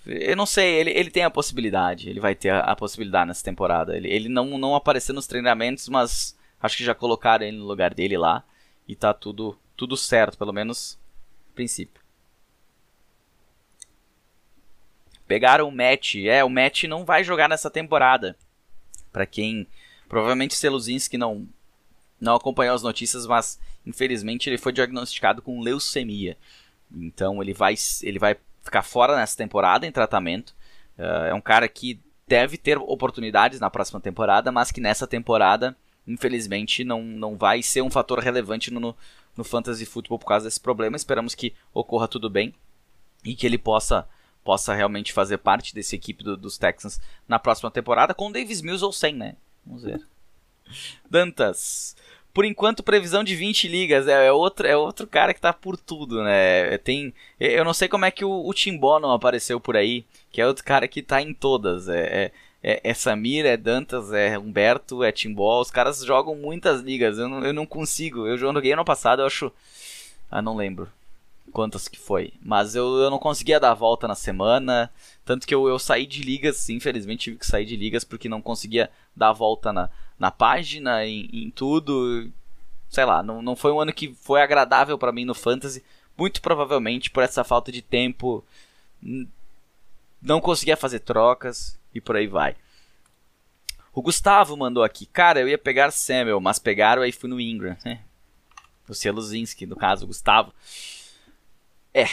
eu não sei, ele, ele tem a possibilidade, ele vai ter a, a possibilidade nessa temporada. Ele, ele não, não apareceu nos treinamentos, mas acho que já colocaram ele no lugar dele lá e tá tudo tudo certo, pelo menos no princípio. Pegaram o Matt. É, o Matt não vai jogar nessa temporada. Para quem. Provavelmente Seluzinski não, não acompanhou as notícias, mas infelizmente ele foi diagnosticado com leucemia. Então ele vai, ele vai ficar fora nessa temporada em tratamento. Uh, é um cara que deve ter oportunidades na próxima temporada, mas que nessa temporada, infelizmente, não, não vai ser um fator relevante no, no Fantasy Football por causa desse problema. Esperamos que ocorra tudo bem e que ele possa possa realmente fazer parte desse equipe do, dos Texans na próxima temporada, com Davis Mills ou sem, né? Vamos ver. Dantas. Por enquanto, previsão de 20 ligas. É, é, outro, é outro cara que tá por tudo, né? Tem, eu não sei como é que o, o Timbó não apareceu por aí, que é outro cara que tá em todas. É, é, é, é Samir, é Dantas, é Humberto, é Timbó. Os caras jogam muitas ligas. Eu não, eu não consigo. Eu joguei ano passado, eu acho. Ah, não lembro quantas que foi. Mas eu, eu não conseguia dar a volta na semana. Tanto que eu, eu saí de ligas, infelizmente tive que sair de ligas porque não conseguia dar a volta na, na página, em, em tudo. Sei lá, não, não foi um ano que foi agradável para mim no Fantasy. Muito provavelmente por essa falta de tempo. Não conseguia fazer trocas e por aí vai. O Gustavo mandou aqui. Cara, eu ia pegar Samuel, mas pegaram aí fui no Ingram. o Cieluzinski, no caso, o Gustavo. É,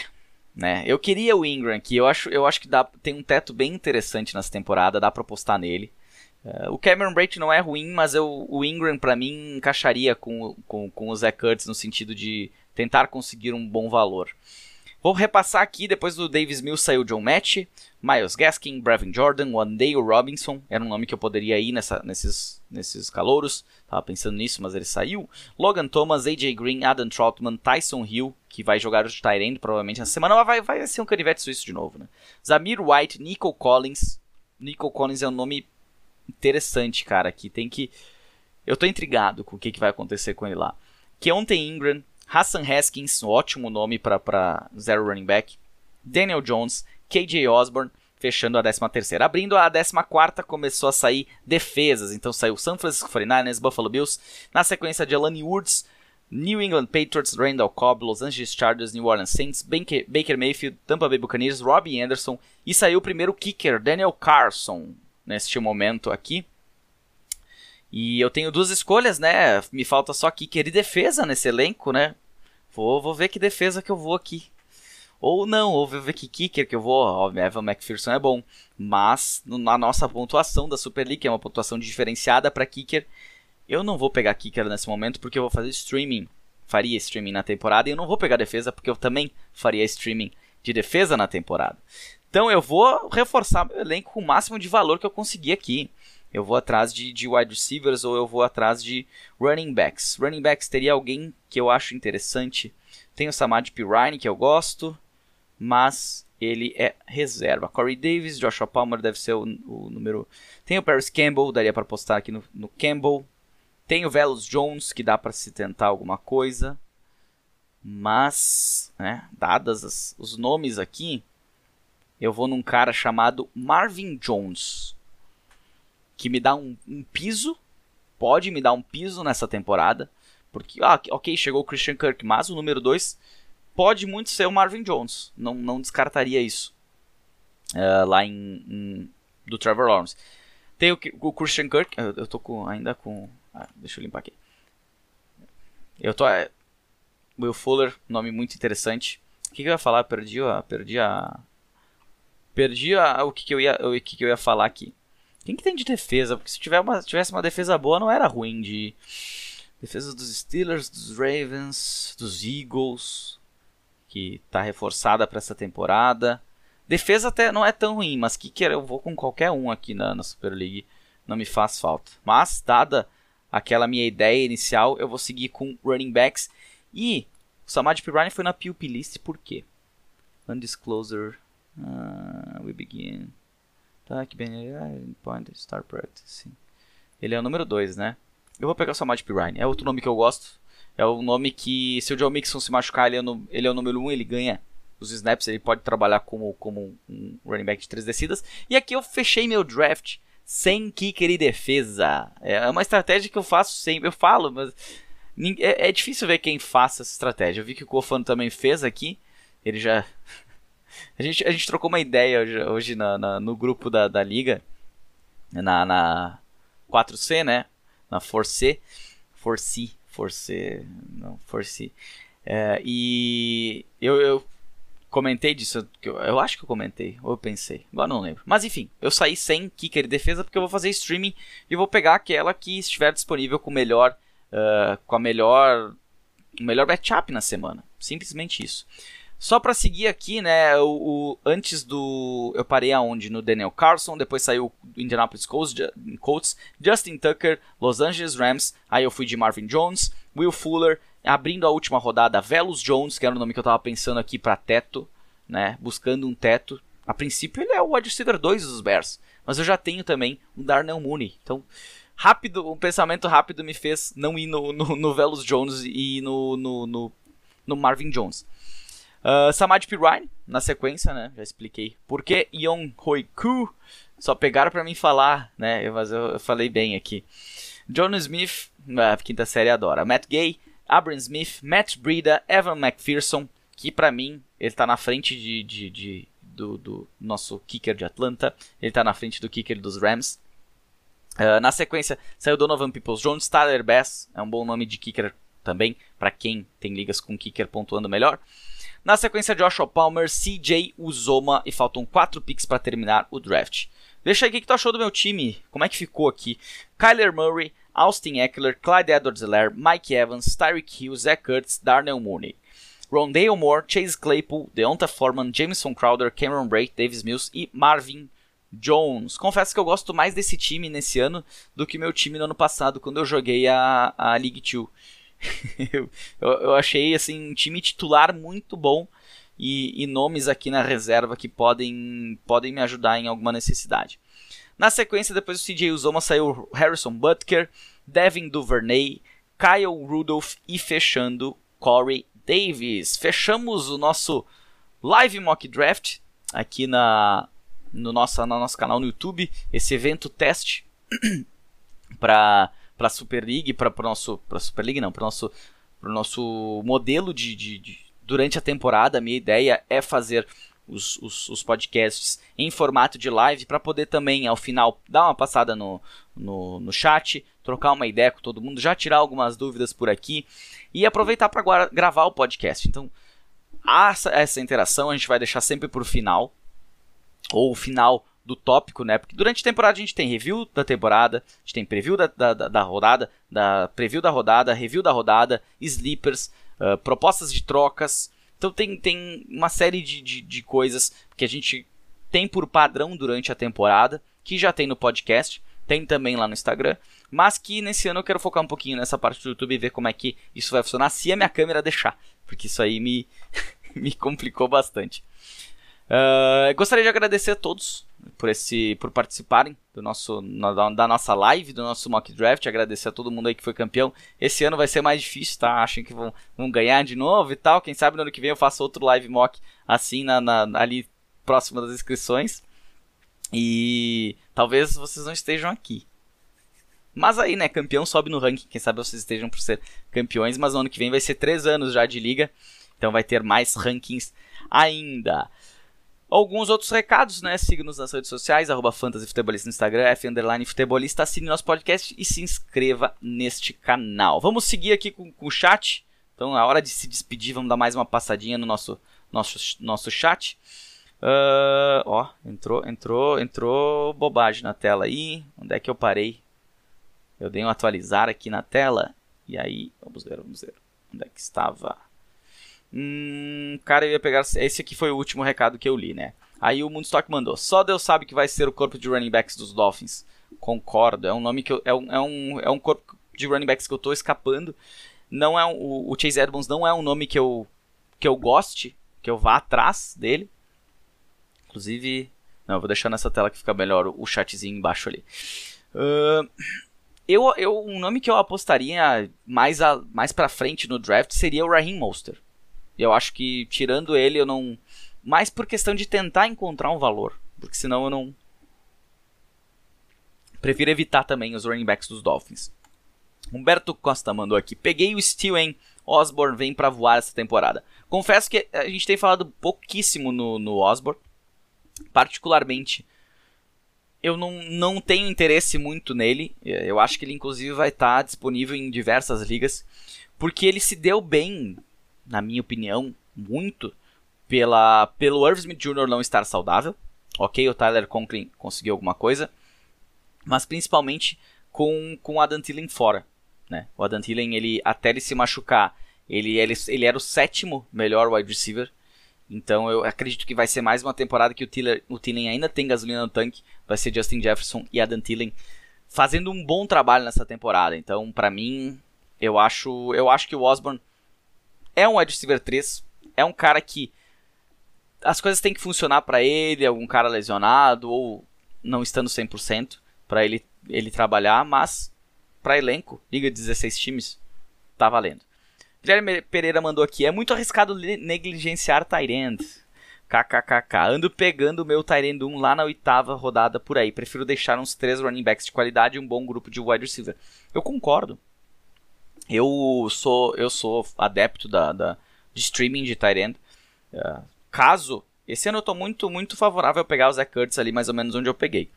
né? Eu queria o Ingram aqui, eu acho, eu acho que dá, tem um teto bem interessante nessa temporada, dá para apostar nele. Uh, o Cameron Brate não é ruim, mas eu, o Ingram para mim encaixaria com, com, com o Zach Kurtz no sentido de tentar conseguir um bom valor. Vou repassar aqui, depois do Davis Mills saiu John Match, Miles Gaskin, Brevin Jordan, Wandale Robinson, era um nome que eu poderia ir nessa, nesses, nesses calouros, tava pensando nisso, mas ele saiu. Logan Thomas, AJ Green, Adam Troutman, Tyson Hill, que vai jogar de Tyrande provavelmente na semana, mas vai, vai ser um canivete suíço de novo, né? Zamir White, Nico Collins, Nico Collins é um nome interessante, cara, que tem que... Eu tô intrigado com o que, que vai acontecer com ele lá. Keontae Ingram, Hassan Haskins, um ótimo nome para zero running back. Daniel Jones, KJ Osborne, fechando a 13ª. Abrindo a 14ª, começou a sair defesas. Então saiu San Francisco 49ers, Buffalo Bills. Na sequência, Jelani Woods, New England Patriots, Randall Cobb, Los Angeles Chargers, New Orleans Saints, Baker Mayfield, Tampa Bay Buccaneers, Robbie Anderson. E saiu o primeiro kicker, Daniel Carson, neste momento aqui. E eu tenho duas escolhas, né? Me falta só kicker e defesa nesse elenco, né? Vou, vou ver que defesa que eu vou aqui. Ou não, ou vou ver que kicker que eu vou. O Evan McPherson é bom. Mas na nossa pontuação da Super League, que é uma pontuação diferenciada para kicker, eu não vou pegar kicker nesse momento porque eu vou fazer streaming. Faria streaming na temporada e eu não vou pegar defesa porque eu também faria streaming de defesa na temporada. Então eu vou reforçar meu elenco com o máximo de valor que eu conseguir aqui eu vou atrás de, de wide receivers ou eu vou atrás de running backs. Running backs teria alguém que eu acho interessante. Tem o Samad Pirine, que eu gosto, mas ele é reserva. Corey Davis, Joshua Palmer deve ser o, o número. Tem o Paris Campbell, daria para postar aqui no, no Campbell. Tem o Velos Jones, que dá para se tentar alguma coisa. Mas, né, dadas as, os nomes aqui, eu vou num cara chamado Marvin Jones que me dá um, um piso, pode me dar um piso nessa temporada, porque, ah, ok, chegou o Christian Kirk, mas o número 2 pode muito ser o Marvin Jones, não, não descartaria isso, uh, lá em, em, do Trevor Lawrence. Tem o, o Christian Kirk, eu, eu tô com, ainda com, ah, deixa eu limpar aqui. Eu tô, é, Will Fuller, nome muito interessante. O que, que eu ia falar? Perdi a, perdi a, perdi a, o que, que eu ia, o que, que eu ia falar aqui. Quem que tem de defesa? Porque se tiver uma, tivesse uma defesa boa, não era ruim de. Defesa dos Steelers, dos Ravens, dos Eagles, que tá reforçada para essa temporada. Defesa até não é tão ruim, mas que quer eu vou com qualquer um aqui na, na Super League, não me faz falta. Mas dada aquela minha ideia inicial, eu vou seguir com running backs e o Samad Pirani foi na PUP list por quê? Undisclosure. Uh, we begin. Tá, que bem. Point Star Practice. Ele é o número 2, né? Eu vou pegar o Samad Pirine. É outro nome que eu gosto. É o nome que, se o Joe Mixon se machucar, ele é, no, ele é o número 1, um, ele ganha os snaps, ele pode trabalhar como, como um running back de três descidas. E aqui eu fechei meu draft sem kicker e defesa. É uma estratégia que eu faço sempre. Eu falo, mas é, é difícil ver quem faça essa estratégia. Eu vi que o Kofano também fez aqui. Ele já a gente, a gente trocou uma ideia hoje, hoje na, na, no grupo da, da liga, na, na 4C, né? Na 4C. 4C. 4C. Não, 4C. É, e eu, eu comentei disso. Eu, eu acho que eu comentei, ou eu pensei, agora não lembro. Mas enfim, eu saí sem kicker e defesa porque eu vou fazer streaming e vou pegar aquela que estiver disponível com melhor, uh, com a melhor, melhor matchup na semana. Simplesmente isso. Só para seguir aqui, né, o, o, antes do eu parei aonde no Daniel Carlson, depois saiu o Indianapolis Colts, Colts, Justin Tucker, Los Angeles Rams, aí eu fui de Marvin Jones, Will Fuller, abrindo a última rodada, Velos Jones, que era o nome que eu tava pensando aqui para teto, né, buscando um teto. A princípio ele é o wide receiver 2 dos Bears, mas eu já tenho também o Darnell Mooney. Então, rápido, um pensamento rápido me fez não ir no, no, no Velos Jones e no, no, no, no Marvin Jones. Uh, Samad Pirine, na sequência, né? Já expliquei por que Yon Hoiku. Só pegaram para mim falar, né? Mas eu, eu, falei bem aqui. John Smith, a quinta série adora. Matt Gay, Abram Smith, Matt Breda, Evan McPherson, que para mim ele tá na frente de, de, de do, do, nosso kicker de Atlanta. Ele tá na frente do kicker dos Rams. Uh, na sequência, saiu Donovan Peoples Jones, Tyler Bass, é um bom nome de kicker também, para quem tem ligas com kicker pontuando melhor. Na sequência, Joshua Palmer, CJ Uzoma e faltam 4 picks para terminar o draft. Deixa aí o que tu achou do meu time, como é que ficou aqui. Kyler Murray, Austin Eckler, Clyde Edwards-Helaire, Mike Evans, Tyreek Hill, Zach Kurtz, Darnell Mooney. Rondale Moore, Chase Claypool, Deonta Foreman, Jameson Crowder, Cameron Bray, Davis Mills e Marvin Jones. Confesso que eu gosto mais desse time nesse ano do que meu time no ano passado, quando eu joguei a, a League 2. eu, eu, achei assim um time titular muito bom e, e, nomes aqui na reserva que podem, podem me ajudar em alguma necessidade. Na sequência, depois do CJ Uzoma saiu Harrison Butker, Devin Duvernay, Kyle Rudolph e fechando Corey Davis. Fechamos o nosso live mock draft aqui na no nosso, no nosso canal no YouTube, esse evento teste para para a Super League, para o nosso para Super League não, para nosso pro nosso modelo de, de, de, durante a temporada. A minha ideia é fazer os, os, os podcasts em formato de live para poder também ao final dar uma passada no, no, no chat, trocar uma ideia com todo mundo, já tirar algumas dúvidas por aqui e aproveitar para gravar o podcast. Então, essa, essa interação a gente vai deixar sempre por final ou o final do tópico, né? Porque durante a temporada a gente tem review da temporada, a gente tem preview da, da, da rodada, da preview da rodada, review da rodada, sleepers, uh, propostas de trocas. Então tem, tem uma série de, de, de coisas que a gente tem por padrão durante a temporada, que já tem no podcast, tem também lá no Instagram, mas que nesse ano eu quero focar um pouquinho nessa parte do YouTube e ver como é que isso vai funcionar, se a minha câmera deixar, porque isso aí me, me complicou bastante. Uh, gostaria de agradecer a todos por esse por participarem do nosso da nossa live, do nosso mock draft. Agradecer a todo mundo aí que foi campeão. Esse ano vai ser mais difícil, tá? Acham que vão, vão ganhar de novo e tal. Quem sabe no ano que vem eu faço outro live mock assim na, na ali próximo das inscrições. E talvez vocês não estejam aqui. Mas aí, né, campeão sobe no ranking. Quem sabe vocês estejam por ser campeões. Mas no ano que vem vai ser três anos já de liga. Então vai ter mais rankings ainda. Alguns outros recados, né? Siga-nos nas redes sociais, arroba Fantasy Futebolista no Instagram, F underline Futebolista, assine nosso podcast e se inscreva neste canal. Vamos seguir aqui com, com o chat. Então, a hora de se despedir, vamos dar mais uma passadinha no nosso, nosso, nosso chat. Uh, ó, entrou, entrou, entrou bobagem na tela aí. Onde é que eu parei? Eu dei um atualizar aqui na tela. E aí, vamos ver, vamos ver. Onde é que estava? Hum, cara, eu ia pegar. Esse aqui foi o último recado que eu li, né? Aí o Moonstock mandou: Só Deus sabe que vai ser o corpo de running backs dos Dolphins. Concordo, é um nome que eu, é, um, é, um, é um corpo de running backs que eu tô escapando. Não é um, o, o Chase Edmonds não é um nome que eu que eu goste, que eu vá atrás dele. Inclusive, não, vou deixar nessa tela que fica melhor o chatzinho embaixo ali. Uh, eu, eu, um nome que eu apostaria mais, a, mais pra frente no draft seria o Raheem Monster. Eu acho que tirando ele eu não. Mais por questão de tentar encontrar um valor. Porque senão eu não. Prefiro evitar também os running backs dos Dolphins. Humberto Costa mandou aqui. Peguei o Steven Osborne vem para voar essa temporada. Confesso que a gente tem falado pouquíssimo no, no Osborne. Particularmente, eu não, não tenho interesse muito nele. Eu acho que ele, inclusive, vai estar disponível em diversas ligas. Porque ele se deu bem na minha opinião, muito pela, pelo Irv Smith Jr. não estar saudável. Ok, o Tyler Conklin conseguiu alguma coisa, mas principalmente com, com o Adam Thielen fora. Né? O Adam Thielen, ele, até ele se machucar, ele, ele, ele era o sétimo melhor wide receiver. Então eu acredito que vai ser mais uma temporada que o Thielen, o Thielen ainda tem gasolina no tanque. Vai ser Justin Jefferson e Adam Thielen fazendo um bom trabalho nessa temporada. Então, para mim, eu acho, eu acho que o Osborne é um wide receiver 3, é um cara que as coisas têm que funcionar para ele, algum cara lesionado ou não estando 100% para ele ele trabalhar, mas para elenco, liga de 16 times, tá valendo. Guilherme Pereira mandou aqui: é muito arriscado negligenciar Tyrend. KKKK. Ando pegando o meu Tyrend 1 lá na oitava rodada por aí. Prefiro deixar uns três running backs de qualidade e um bom grupo de wide receiver. Eu concordo. Eu sou eu sou adepto da, da de streaming de Tyrant. Uh, é, caso esse ano eu estou muito muito favorável a pegar o Zach Kurtz ali mais ou menos onde eu peguei.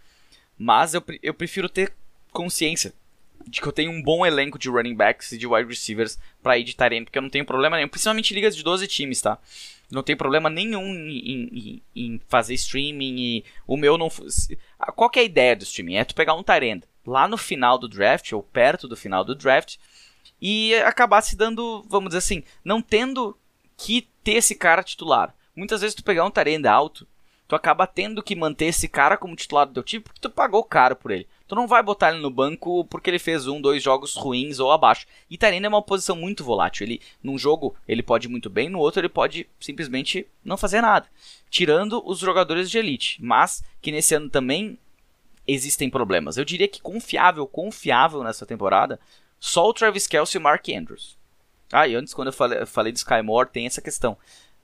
Mas eu, eu prefiro ter consciência de que eu tenho um bom elenco de running backs e de wide receivers para ir de Tyrene, porque eu não tenho problema nenhum, principalmente ligas de 12 times, tá? Não tem problema nenhum em, em, em fazer streaming e o meu não. Qual que é a ideia do streaming? É tu pegar um Tyrene lá no final do draft, ou perto do final do draft, e acabar se dando, vamos dizer assim, não tendo que ter esse cara titular. Muitas vezes tu pegar um Tyrene alto, tu acaba tendo que manter esse cara como titular do teu time porque tu pagou caro por ele. Tu não vai botar ele no banco porque ele fez um, dois jogos ruins ou abaixo. E Tyrene é uma posição muito volátil. Ele, num jogo, ele pode ir muito bem, no outro ele pode simplesmente não fazer nada. Tirando os jogadores de elite. Mas que nesse ano também existem problemas. Eu diria que confiável, confiável nessa temporada, só o Travis Kelce e o Mark Andrews. Ah, e antes, quando eu falei, falei do Sky Moore, tem essa questão.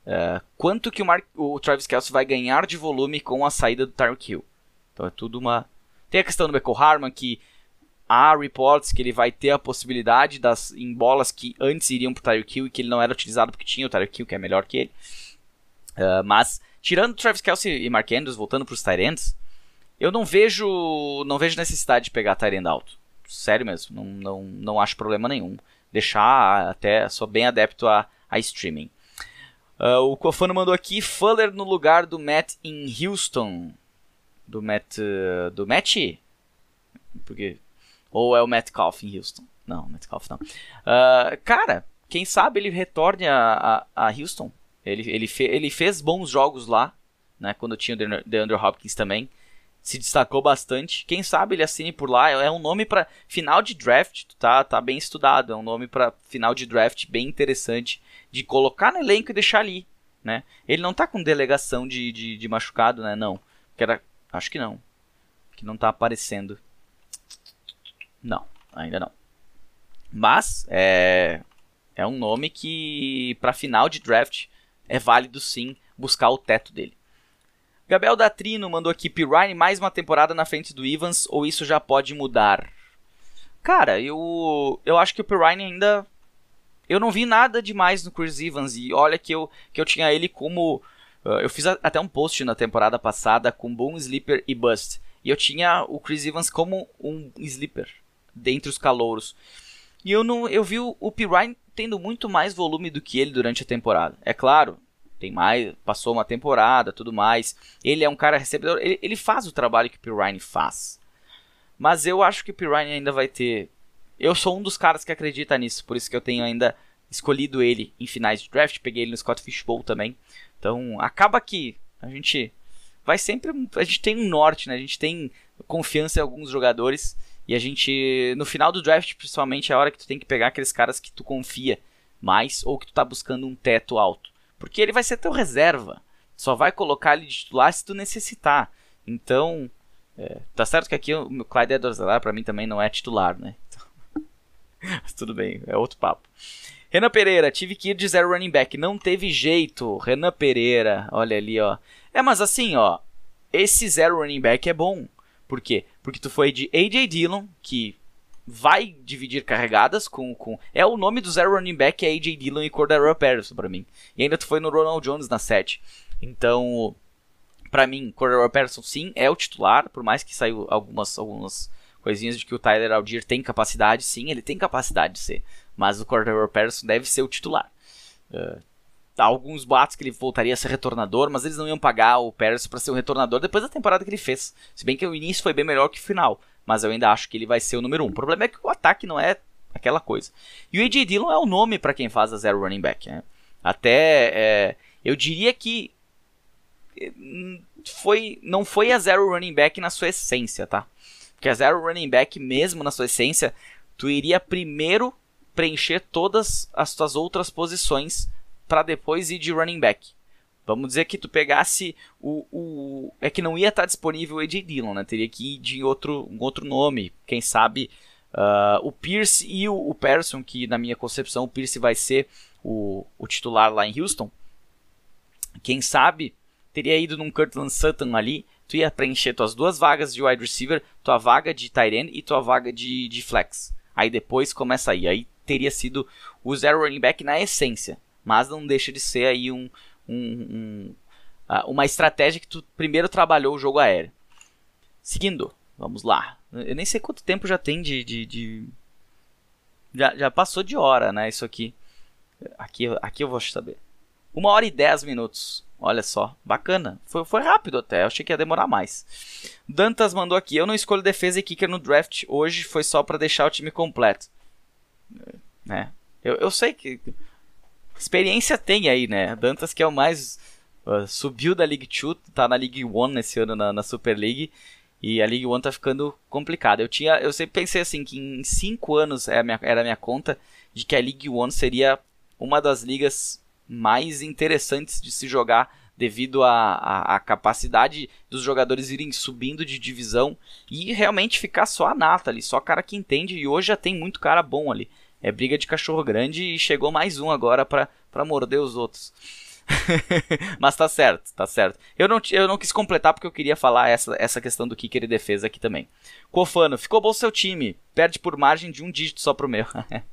Uh, quanto que o, Mark, o Travis Kelce vai ganhar de volume com a saída do Tyreek Hill? Então é tudo uma... Tem a questão do Michael Harman, que há reports que ele vai ter a possibilidade das em bolas que antes iriam para o Tyreek Hill e que ele não era utilizado porque tinha o Tyreek Hill, que é melhor que ele. Uh, mas, tirando Travis Kelce e Mark Andrews, voltando para os Tyrants, eu não vejo não vejo necessidade de pegar Tyrant alto. Sério mesmo, não, não, não acho problema nenhum. Deixar até, sou bem adepto a, a streaming. Uh, o Cofano mandou aqui Fuller no lugar do Matt em Houston. Do Matt. Uh, do Matt? Porque. Ou é o Matt Metcalf em Houston? Não, Metcalf não. Uh, cara, quem sabe ele retorne a, a, a Houston. Ele, ele, fe, ele fez bons jogos lá, né? Quando tinha o DeAndre Hopkins também se destacou bastante. Quem sabe ele assine por lá. É um nome para final de draft, tá, tá bem estudado. É um nome para final de draft bem interessante de colocar no elenco e deixar ali, né? Ele não tá com delegação de, de, de machucado, né? Não. Que era, acho que não. Que não tá aparecendo. Não, ainda não. Mas é é um nome que para final de draft é válido sim buscar o teto dele. Gabriel Datrino mandou aqui Pirine mais uma temporada na frente do Evans ou isso já pode mudar? Cara, eu eu acho que o Pirine ainda eu não vi nada demais no Chris Evans e olha que eu que eu tinha ele como uh, eu fiz a, até um post na temporada passada com Boom Sleeper e Bust. E eu tinha o Chris Evans como um sleeper dentre os calouros. E eu não eu vi o, o Pirine tendo muito mais volume do que ele durante a temporada. É claro, tem mais, passou uma temporada, tudo mais. Ele é um cara recebedor, ele, ele faz o trabalho que o Pirine faz. Mas eu acho que o Pirine ainda vai ter. Eu sou um dos caras que acredita nisso, por isso que eu tenho ainda escolhido ele em finais de draft. Peguei ele no Scott Fishbowl também. Então acaba que a gente vai sempre. A gente tem um norte, né? A gente tem confiança em alguns jogadores. E a gente, no final do draft, principalmente, é a hora que tu tem que pegar aqueles caras que tu confia mais ou que tu tá buscando um teto alto. Porque ele vai ser teu reserva. Só vai colocar ele de titular se tu necessitar. Então, é, tá certo que aqui o Clyde edwards para mim também não é titular, né? Então, mas tudo bem, é outro papo. Renan Pereira, tive que ir de zero running back, não teve jeito. Renan Pereira, olha ali, ó. É, mas assim, ó, esse zero running back é bom. Por quê? Porque tu foi de AJ Dillon, que vai dividir carregadas com, com. É o nome do zero running back é AJ Dillon e Cordero Patterson para mim. E ainda tu foi no Ronald Jones na 7. Então, para mim, Cordero Patterson sim é o titular, por mais que saiu algumas, algumas coisinhas de que o Tyler Algier tem capacidade, sim, ele tem capacidade de ser. Mas o Cordero Patterson deve ser o titular. Uh, há alguns boatos que ele voltaria a ser retornador, mas eles não iam pagar o Patterson para ser um retornador depois da temporada que ele fez. Se bem que o início foi bem melhor que o final mas eu ainda acho que ele vai ser o número 1. Um. O problema é que o ataque não é aquela coisa. E o A.J. Dillon é o nome para quem faz a zero running back. Né? Até é, eu diria que hum, foi, não foi a zero running back na sua essência, tá? Porque a zero running back, mesmo na sua essência, tu iria primeiro preencher todas as tuas outras posições para depois ir de running back. Vamos dizer que tu pegasse o. o é que não ia estar disponível o AJ Dillon, né? Teria que ir de outro, um outro nome. Quem sabe uh, o Pierce e o, o Person, que na minha concepção o Pierce vai ser o, o titular lá em Houston. Quem sabe teria ido num Curtland Sutton ali. Tu ia preencher tuas duas vagas de wide receiver, tua vaga de tight end e tua vaga de, de flex. Aí depois começa aí. Aí teria sido o zero running back na essência. Mas não deixa de ser aí um, um, um, uma estratégia que tu primeiro trabalhou o jogo aéreo. Seguindo, vamos lá. Eu nem sei quanto tempo já tem de. de, de... Já, já passou de hora, né? Isso aqui. Aqui, aqui eu vou saber. Uma hora e dez minutos. Olha só, bacana. Foi, foi rápido até, eu achei que ia demorar mais. Dantas mandou aqui: Eu não escolho defesa e kicker no draft. Hoje foi só para deixar o time completo. Né? Eu, eu sei que. Experiência tem aí, né? Dantas que é o mais. Uh, subiu da League 2, tá na League 1 nesse ano na, na Super League. E a League One tá ficando complicada. Eu tinha, eu sempre pensei assim que em 5 anos era a, minha, era minha conta de que a League One seria uma das ligas mais interessantes de se jogar devido à capacidade dos jogadores irem subindo de divisão e realmente ficar só a nata ali, só cara que entende. E hoje já tem muito cara bom ali. É briga de cachorro grande e chegou mais um agora para morder os outros. Mas tá certo, tá certo. Eu não, eu não quis completar porque eu queria falar essa, essa questão do kicker e defesa aqui também. Cofano, ficou bom seu time. Perde por margem de um dígito só pro meu.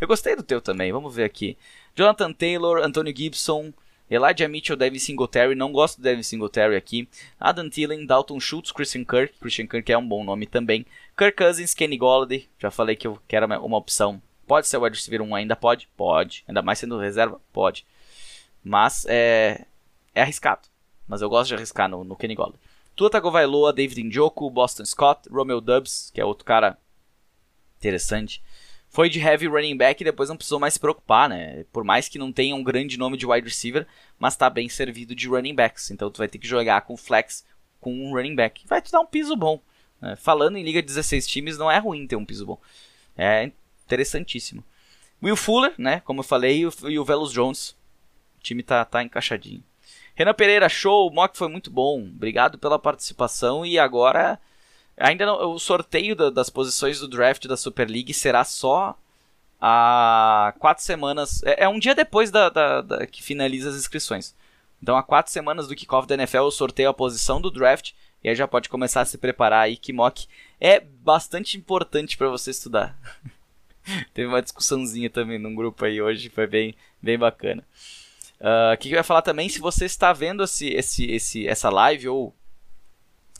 eu gostei do teu também, vamos ver aqui. Jonathan Taylor, Antonio Gibson, Elijah Mitchell, Devin Singletary, não gosto do Devin Singletary aqui. Adam Thielen, Dalton Schultz, Christian Kirk, Christian Kirk é um bom nome também. Kirk Cousins, Kenny Golladay, já falei que eu quero uma opção. Pode ser wide receiver 1 ainda? Pode? Pode. Ainda mais sendo reserva? Pode. Mas é, é arriscado. Mas eu gosto de arriscar no, no Kenny Golladay. Tua Tagovailoa, David Njoku, Boston Scott, Romeo Dubs, que é outro cara interessante foi de heavy running back e depois não precisou mais se preocupar, né? Por mais que não tenha um grande nome de wide receiver, mas tá bem servido de running backs. Então tu vai ter que jogar com flex com um running back. Vai te dar um piso bom. Né? Falando em liga de 16 times, não é ruim ter um piso bom. É interessantíssimo. Will Fuller, né? Como eu falei, e o, e o Velos Jones. O time tá, tá encaixadinho. Renan Pereira, show, o mock foi muito bom. Obrigado pela participação e agora Ainda não, o sorteio da, das posições do draft da Super League será só há quatro semanas. É, é um dia depois da, da, da, que finaliza as inscrições. Então, há quatro semanas do kickoff da NFL, eu sorteio a posição do draft. E aí já pode começar a se preparar aí, que mock é bastante importante para você estudar. Teve uma discussãozinha também num grupo aí hoje, foi bem, bem bacana. Uh, que, que eu ia falar também, se você está vendo esse, esse, esse, essa live ou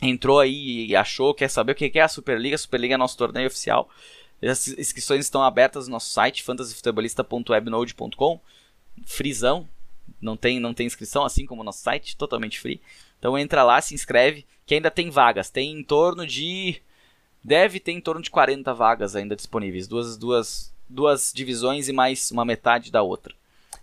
entrou aí e achou, quer saber o que é a Superliga, a Superliga é nosso torneio oficial. As inscrições estão abertas no nosso site, fantasyfutebolista.webnode.com. Frisão, não tem, não tem inscrição, assim como o nosso site, totalmente free. Então entra lá, se inscreve, que ainda tem vagas. Tem em torno de. Deve ter em torno de 40 vagas ainda disponíveis. Duas, duas, duas divisões e mais uma metade da outra.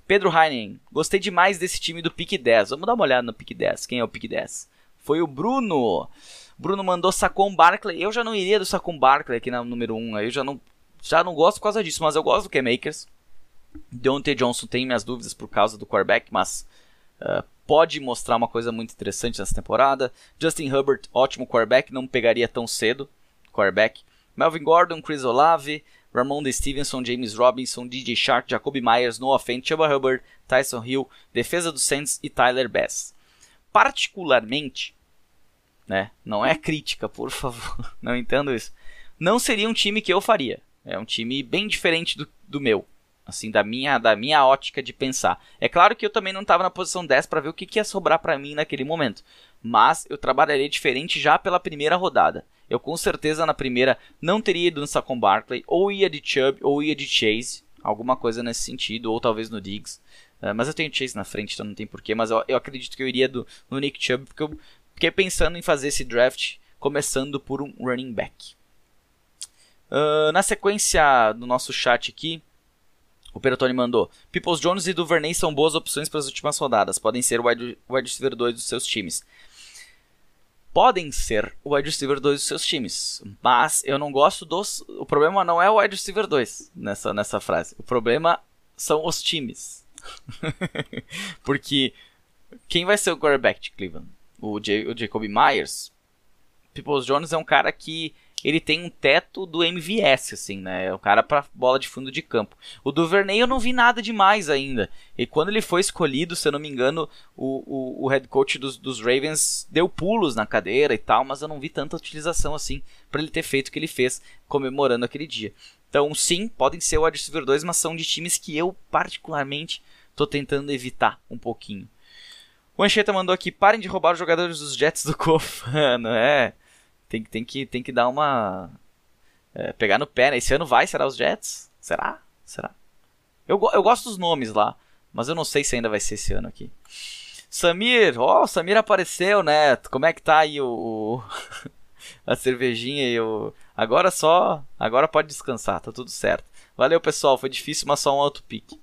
Pedro Heinen, gostei demais desse time do Pique 10. Vamos dar uma olhada no Pique 10. Quem é o Pique 10? foi o Bruno. Bruno mandou Sacon Barkley. Eu já não iria do Sacon Barkley aqui na número 1. Eu já não, já não gosto por causa disso, mas eu gosto do K-Makers. Deontay Johnson tem minhas dúvidas por causa do quarterback, mas uh, pode mostrar uma coisa muito interessante nessa temporada. Justin Herbert, ótimo quarterback, não pegaria tão cedo quarterback. Melvin Gordon, Chris Olave, Ramon Stevenson, James Robinson, DJ Shark, Jacoby Myers, Noah Fent, Chuba Hubbard, Tyson Hill, defesa do Saints e Tyler Bass. Particularmente, né? Não é crítica, por favor. Não entendo isso. Não seria um time que eu faria. É um time bem diferente do, do meu. Assim, da minha, da minha ótica de pensar. É claro que eu também não estava na posição 10 para ver o que, que ia sobrar para mim naquele momento. Mas eu trabalharia diferente já pela primeira rodada. Eu com certeza na primeira não teria ido no Saquon Barkley, ou ia de Chubb, ou ia de Chase. Alguma coisa nesse sentido, ou talvez no Diggs. Uh, mas eu tenho Chase na frente, então não tem porquê. Mas eu, eu acredito que eu iria do, no Nick Chubb, porque eu Fiquei pensando em fazer esse draft começando por um running back. Uh, na sequência do nosso chat aqui, o Perotoni mandou: Peoples Jones e Duvernay são boas opções para as últimas rodadas. Podem ser o wide, wide receiver 2 dos seus times. Podem ser o wide receiver 2 dos seus times. Mas eu não gosto dos. O problema não é o wide receiver 2 nessa, nessa frase. O problema são os times. Porque quem vai ser o quarterback de Cleveland? o, J o Jacob Myers, Peoples Jones é um cara que ele tem um teto do MVS, assim, né? É um cara para bola de fundo de campo. O Duvernay eu não vi nada demais ainda. E quando ele foi escolhido, se eu não me engano, o, o, o head coach dos, dos, Ravens deu pulos na cadeira e tal, mas eu não vi tanta utilização assim para ele ter feito o que ele fez comemorando aquele dia. Então, sim, podem ser o receiver 2, mas são de times que eu particularmente estou tentando evitar um pouquinho. O Ancheta mandou aqui: parem de roubar os jogadores dos Jets do Cofano. É. tem, tem, que, tem que dar uma. É, pegar no pé, né? Esse ano vai, será os Jets? Será? Será? Eu, eu gosto dos nomes lá, mas eu não sei se ainda vai ser esse ano aqui. Samir, ó, oh, Samir apareceu, né? Como é que tá aí o, o a cervejinha e o agora só, agora pode descansar, tá tudo certo. Valeu, pessoal, foi difícil, mas só um alto pique.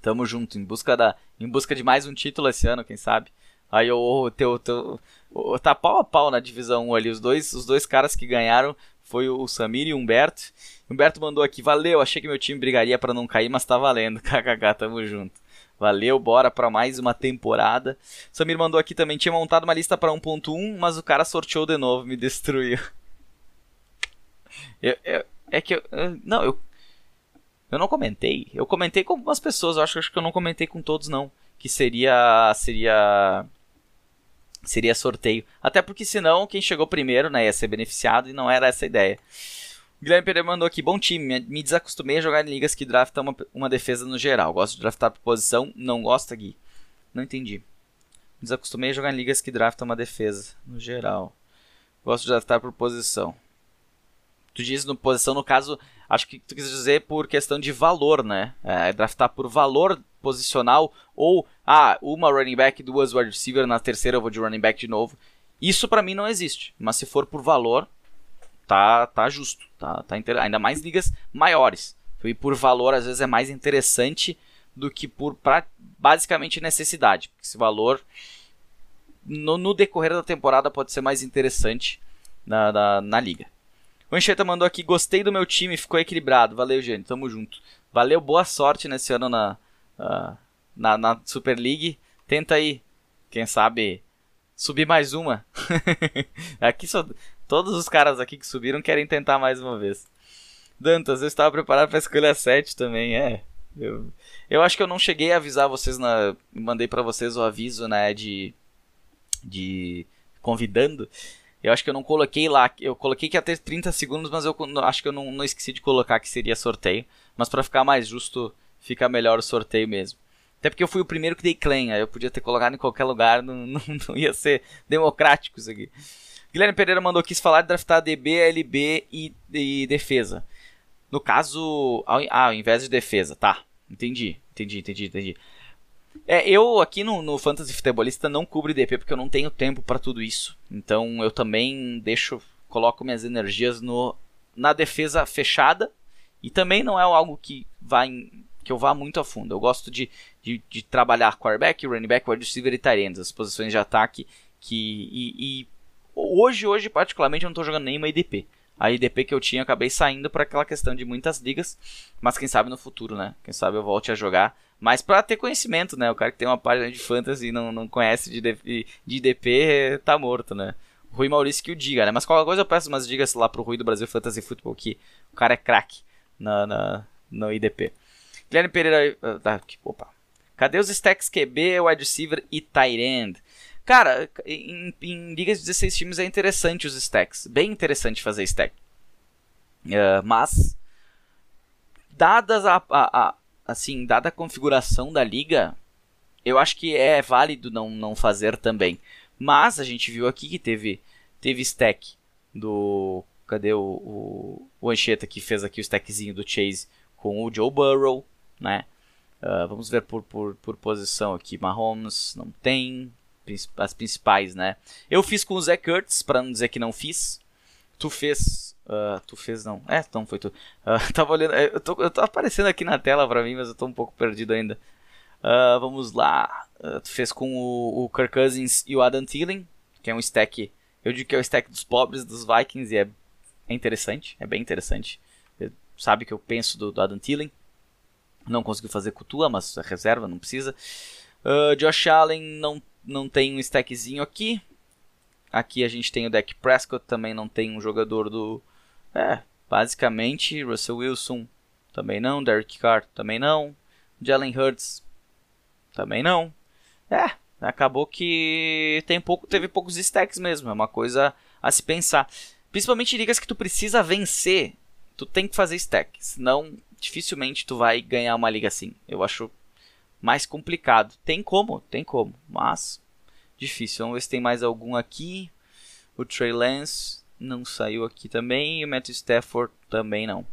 Tamo junto em busca da em busca de mais um título esse ano, quem sabe. Aí o teu, teu tá pau a pau na divisão 1 ali, os dois os dois caras que ganharam foi o Samir e o Humberto. Humberto mandou aqui, valeu, achei que meu time brigaria para não cair, mas tá valendo. KKK, tamo junto. Valeu, bora para mais uma temporada. Samir mandou aqui também, tinha montado uma lista para 1.1, mas o cara sorteou de novo, me destruiu. Eu, eu, é que eu, não, eu eu não comentei. Eu comentei com algumas pessoas, eu acho, acho que eu não comentei com todos não, que seria seria seria sorteio. Até porque senão quem chegou primeiro, né, ia ser beneficiado e não era essa a ideia. Guilherme Pereira mandou aqui, bom time, me desacostumei a jogar em ligas que draftam uma, uma defesa no geral. Gosto de draftar por posição, não gosta, Gui? Não entendi. Me desacostumei a jogar em ligas que draftam uma defesa no geral. Gosto de draftar por posição. Tu diz no posição, no caso, acho que tu quis dizer por questão de valor, né? É, draftar por valor posicional ou, ah, uma running back, duas wide receiver, na terceira eu vou de running back de novo. Isso para mim não existe. Mas se for por valor, tá, tá justo, tá, tá inter... ainda mais ligas maiores. E por valor às vezes é mais interessante do que por pra, basicamente necessidade. Esse valor no, no, decorrer da temporada pode ser mais interessante na, na, na liga. O Ancheta mandou aqui, gostei do meu time, ficou equilibrado. Valeu, gente, tamo junto. Valeu, boa sorte nesse ano na, uh, na, na Super League. Tenta aí, quem sabe, subir mais uma. aqui só, Todos os caras aqui que subiram querem tentar mais uma vez. Dantas, eu estava preparado para escolher 7 também, é. Eu, eu acho que eu não cheguei a avisar vocês na. Mandei para vocês o aviso, né, de. De. Convidando. Eu acho que eu não coloquei lá. Eu coloquei que ia ter 30 segundos, mas eu acho que eu não, não esqueci de colocar que seria sorteio. Mas para ficar mais justo, fica melhor o sorteio mesmo. Até porque eu fui o primeiro que dei claim, aí eu podia ter colocado em qualquer lugar, não, não, não ia ser democrático isso aqui. Guilherme Pereira mandou quis falar de draftar DB, LB e, e defesa. No caso, ao, ah, ao invés de defesa, tá. Entendi, entendi, entendi, entendi. É, eu aqui no, no Fantasy Futebolista não cubro DP porque eu não tenho tempo para tudo isso. Então eu também deixo, coloco minhas energias no, na defesa fechada e também não é algo que vai que eu vá muito a fundo. Eu gosto de, de, de trabalhar quarterback, running back, wide receiver e tight as posições de ataque que e, e Hoje, hoje, particularmente, eu não estou jogando nenhuma IDP. A IDP que eu tinha, acabei saindo para aquela questão de muitas ligas. Mas quem sabe no futuro, né? Quem sabe eu volte a jogar. Mas para ter conhecimento, né? O cara que tem uma página de fantasy e não, não conhece de, de, de IDP tá morto, né? Rui Maurício que o diga, né? Mas qualquer coisa eu peço umas dicas lá pro Rui do Brasil Fantasy Football que o cara é craque na, na, no IDP. Guilherme Pereira. Ah, opa. Cadê os stacks QB, wide receiver e tight end? Cara, em, em ligas de 16 times é interessante os stacks. Bem interessante fazer stack. Uh, mas, dadas a, a, a, assim, dada a configuração da liga, eu acho que é válido não, não fazer também. Mas a gente viu aqui que teve, teve stack do. Cadê o, o, o Ancheta que fez aqui o stackzinho do Chase com o Joe Burrow, né? Uh, vamos ver por, por, por posição aqui. Mahomes não tem as principais, né? Eu fiz com o Zé Kurtz, para não dizer que não fiz. Tu fez. Uh, tu fez não. É, então foi tu. Uh, tava olhando. Eu tô, eu tô aparecendo aqui na tela pra mim, mas eu tô um pouco perdido ainda. Uh, vamos lá. tu fez com o, o Kirk Cousins e o Adam Thielen, que é um stack. Eu digo que é o stack dos pobres dos Vikings e é, é interessante. É bem interessante. sabe que eu penso do, do Adam Thielen. Não conseguiu fazer com tua, mas é reserva, não precisa. Josh Allen não não tem um stackzinho aqui. Aqui a gente tem o deck Prescott, também não tem um jogador do. É, basicamente, Russell Wilson também não, Derek Carr também não, Jalen Hurts também não. É, acabou que tem pouco, teve poucos stacks mesmo, é uma coisa a se pensar. Principalmente ligas que tu precisa vencer, tu tem que fazer stack, senão dificilmente tu vai ganhar uma liga assim. Eu acho mais complicado. Tem como, tem como, mas difícil. Vamos ver se tem mais algum aqui. O Trey Lance não saiu aqui também. E o Matthew Stafford também não.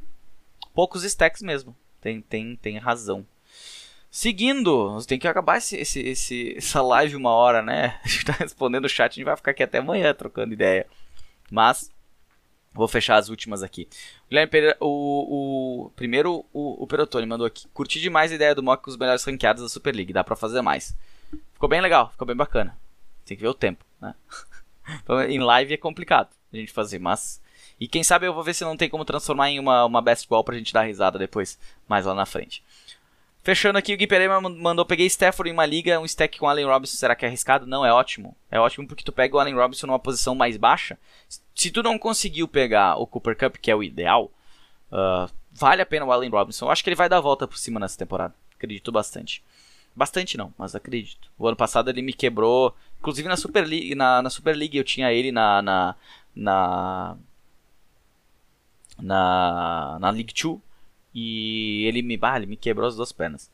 Poucos stacks mesmo. Tem, tem, tem razão. Seguindo, tem que acabar esse, esse, esse, essa live uma hora, né? A gente tá respondendo o chat, a gente vai ficar aqui até amanhã trocando ideia. Mas, vou fechar as últimas aqui. Guilherme Pereira, o, o primeiro, o, o Perotone mandou aqui. Curti demais a ideia do mock com os melhores ranqueados da Super League, dá pra fazer mais. Ficou bem legal, ficou bem bacana. Tem que ver o tempo, né? Em live é complicado a gente fazer, mas... E quem sabe eu vou ver se não tem como transformar em uma, uma best ball pra gente dar risada depois, mais lá na frente. Fechando aqui, o Gui Pereira mandou, peguei Stafford em uma liga, um stack com Allen Robinson, será que é arriscado? Não, é ótimo. É ótimo porque tu pega o Allen Robinson numa posição mais baixa. Se tu não conseguiu pegar o Cooper Cup, que é o ideal, uh, vale a pena o Allen Robinson. Eu acho que ele vai dar a volta por cima nessa temporada. Acredito bastante. Bastante não, mas acredito. O ano passado ele me quebrou. Inclusive na Super League, na, na Super League eu tinha ele na. na. na. na, na League 2 e ele me, ah, ele me quebrou as duas pernas.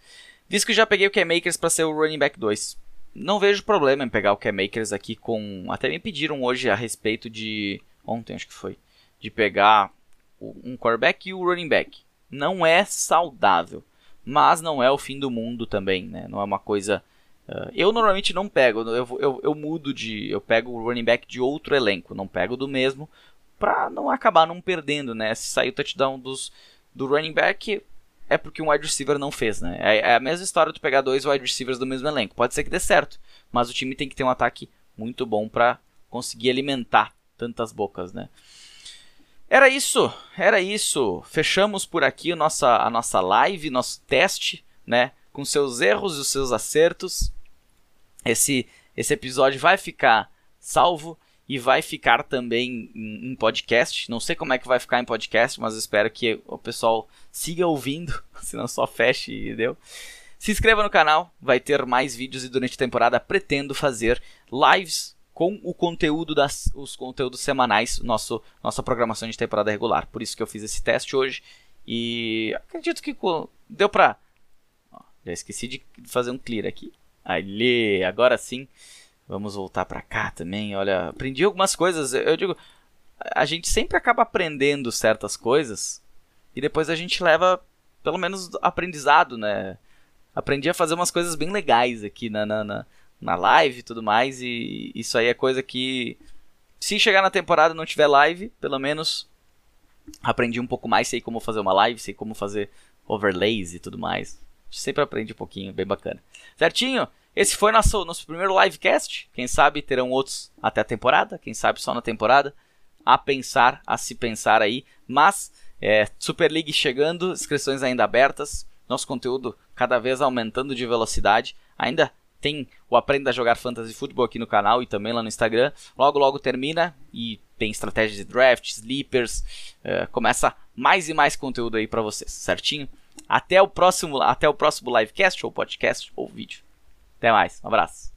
Diz que já peguei o K-Makers para ser o running back 2. Não vejo problema em pegar o K-Makers aqui com. Até me pediram hoje a respeito de. Ontem acho que foi. De pegar um quarterback e o running back. Não é saudável. Mas não é o fim do mundo também, né? Não é uma coisa. Uh, eu normalmente não pego, eu, eu, eu mudo de. Eu pego o running back de outro elenco, não pego do mesmo, pra não acabar não perdendo, né? Se sair o touchdown dos, do running back é porque um wide receiver não fez, né? É, é a mesma história de pegar dois wide receivers do mesmo elenco. Pode ser que dê certo, mas o time tem que ter um ataque muito bom para conseguir alimentar tantas bocas, né? Era isso, era isso. Fechamos por aqui a nossa, a nossa live, nosso teste, né? Com seus erros e os seus acertos. Esse, esse episódio vai ficar salvo e vai ficar também em, em, podcast. Não sei como é que vai ficar em podcast, mas espero que o pessoal siga ouvindo, senão só feche e deu. Se inscreva no canal, vai ter mais vídeos e durante a temporada pretendo fazer lives com o conteúdo das os conteúdos semanais, nosso nossa programação de temporada regular. Por isso que eu fiz esse teste hoje e acredito que deu pra já esqueci de fazer um clear aqui. Ali, agora sim. Vamos voltar para cá também. Olha, aprendi algumas coisas. Eu digo, a gente sempre acaba aprendendo certas coisas e depois a gente leva pelo menos aprendizado, né? Aprendi a fazer umas coisas bem legais aqui na, na, na, na live e tudo mais. E isso aí é coisa que, se chegar na temporada e não tiver live, pelo menos aprendi um pouco mais. Sei como fazer uma live, sei como fazer overlays e tudo mais. Sempre aprende um pouquinho, bem bacana. Certinho? Esse foi nosso, nosso primeiro livecast. Quem sabe terão outros até a temporada. Quem sabe só na temporada. A pensar, a se pensar aí. Mas, é, Super League chegando, inscrições ainda abertas. Nosso conteúdo cada vez aumentando de velocidade. Ainda tem o Aprenda a Jogar Fantasy Football aqui no canal e também lá no Instagram. Logo, logo termina e tem estratégias de draft, sleepers. É, começa mais e mais conteúdo aí para vocês, certinho? Até o próximo, até o próximo livecast ou podcast ou vídeo. Até mais, um abraço.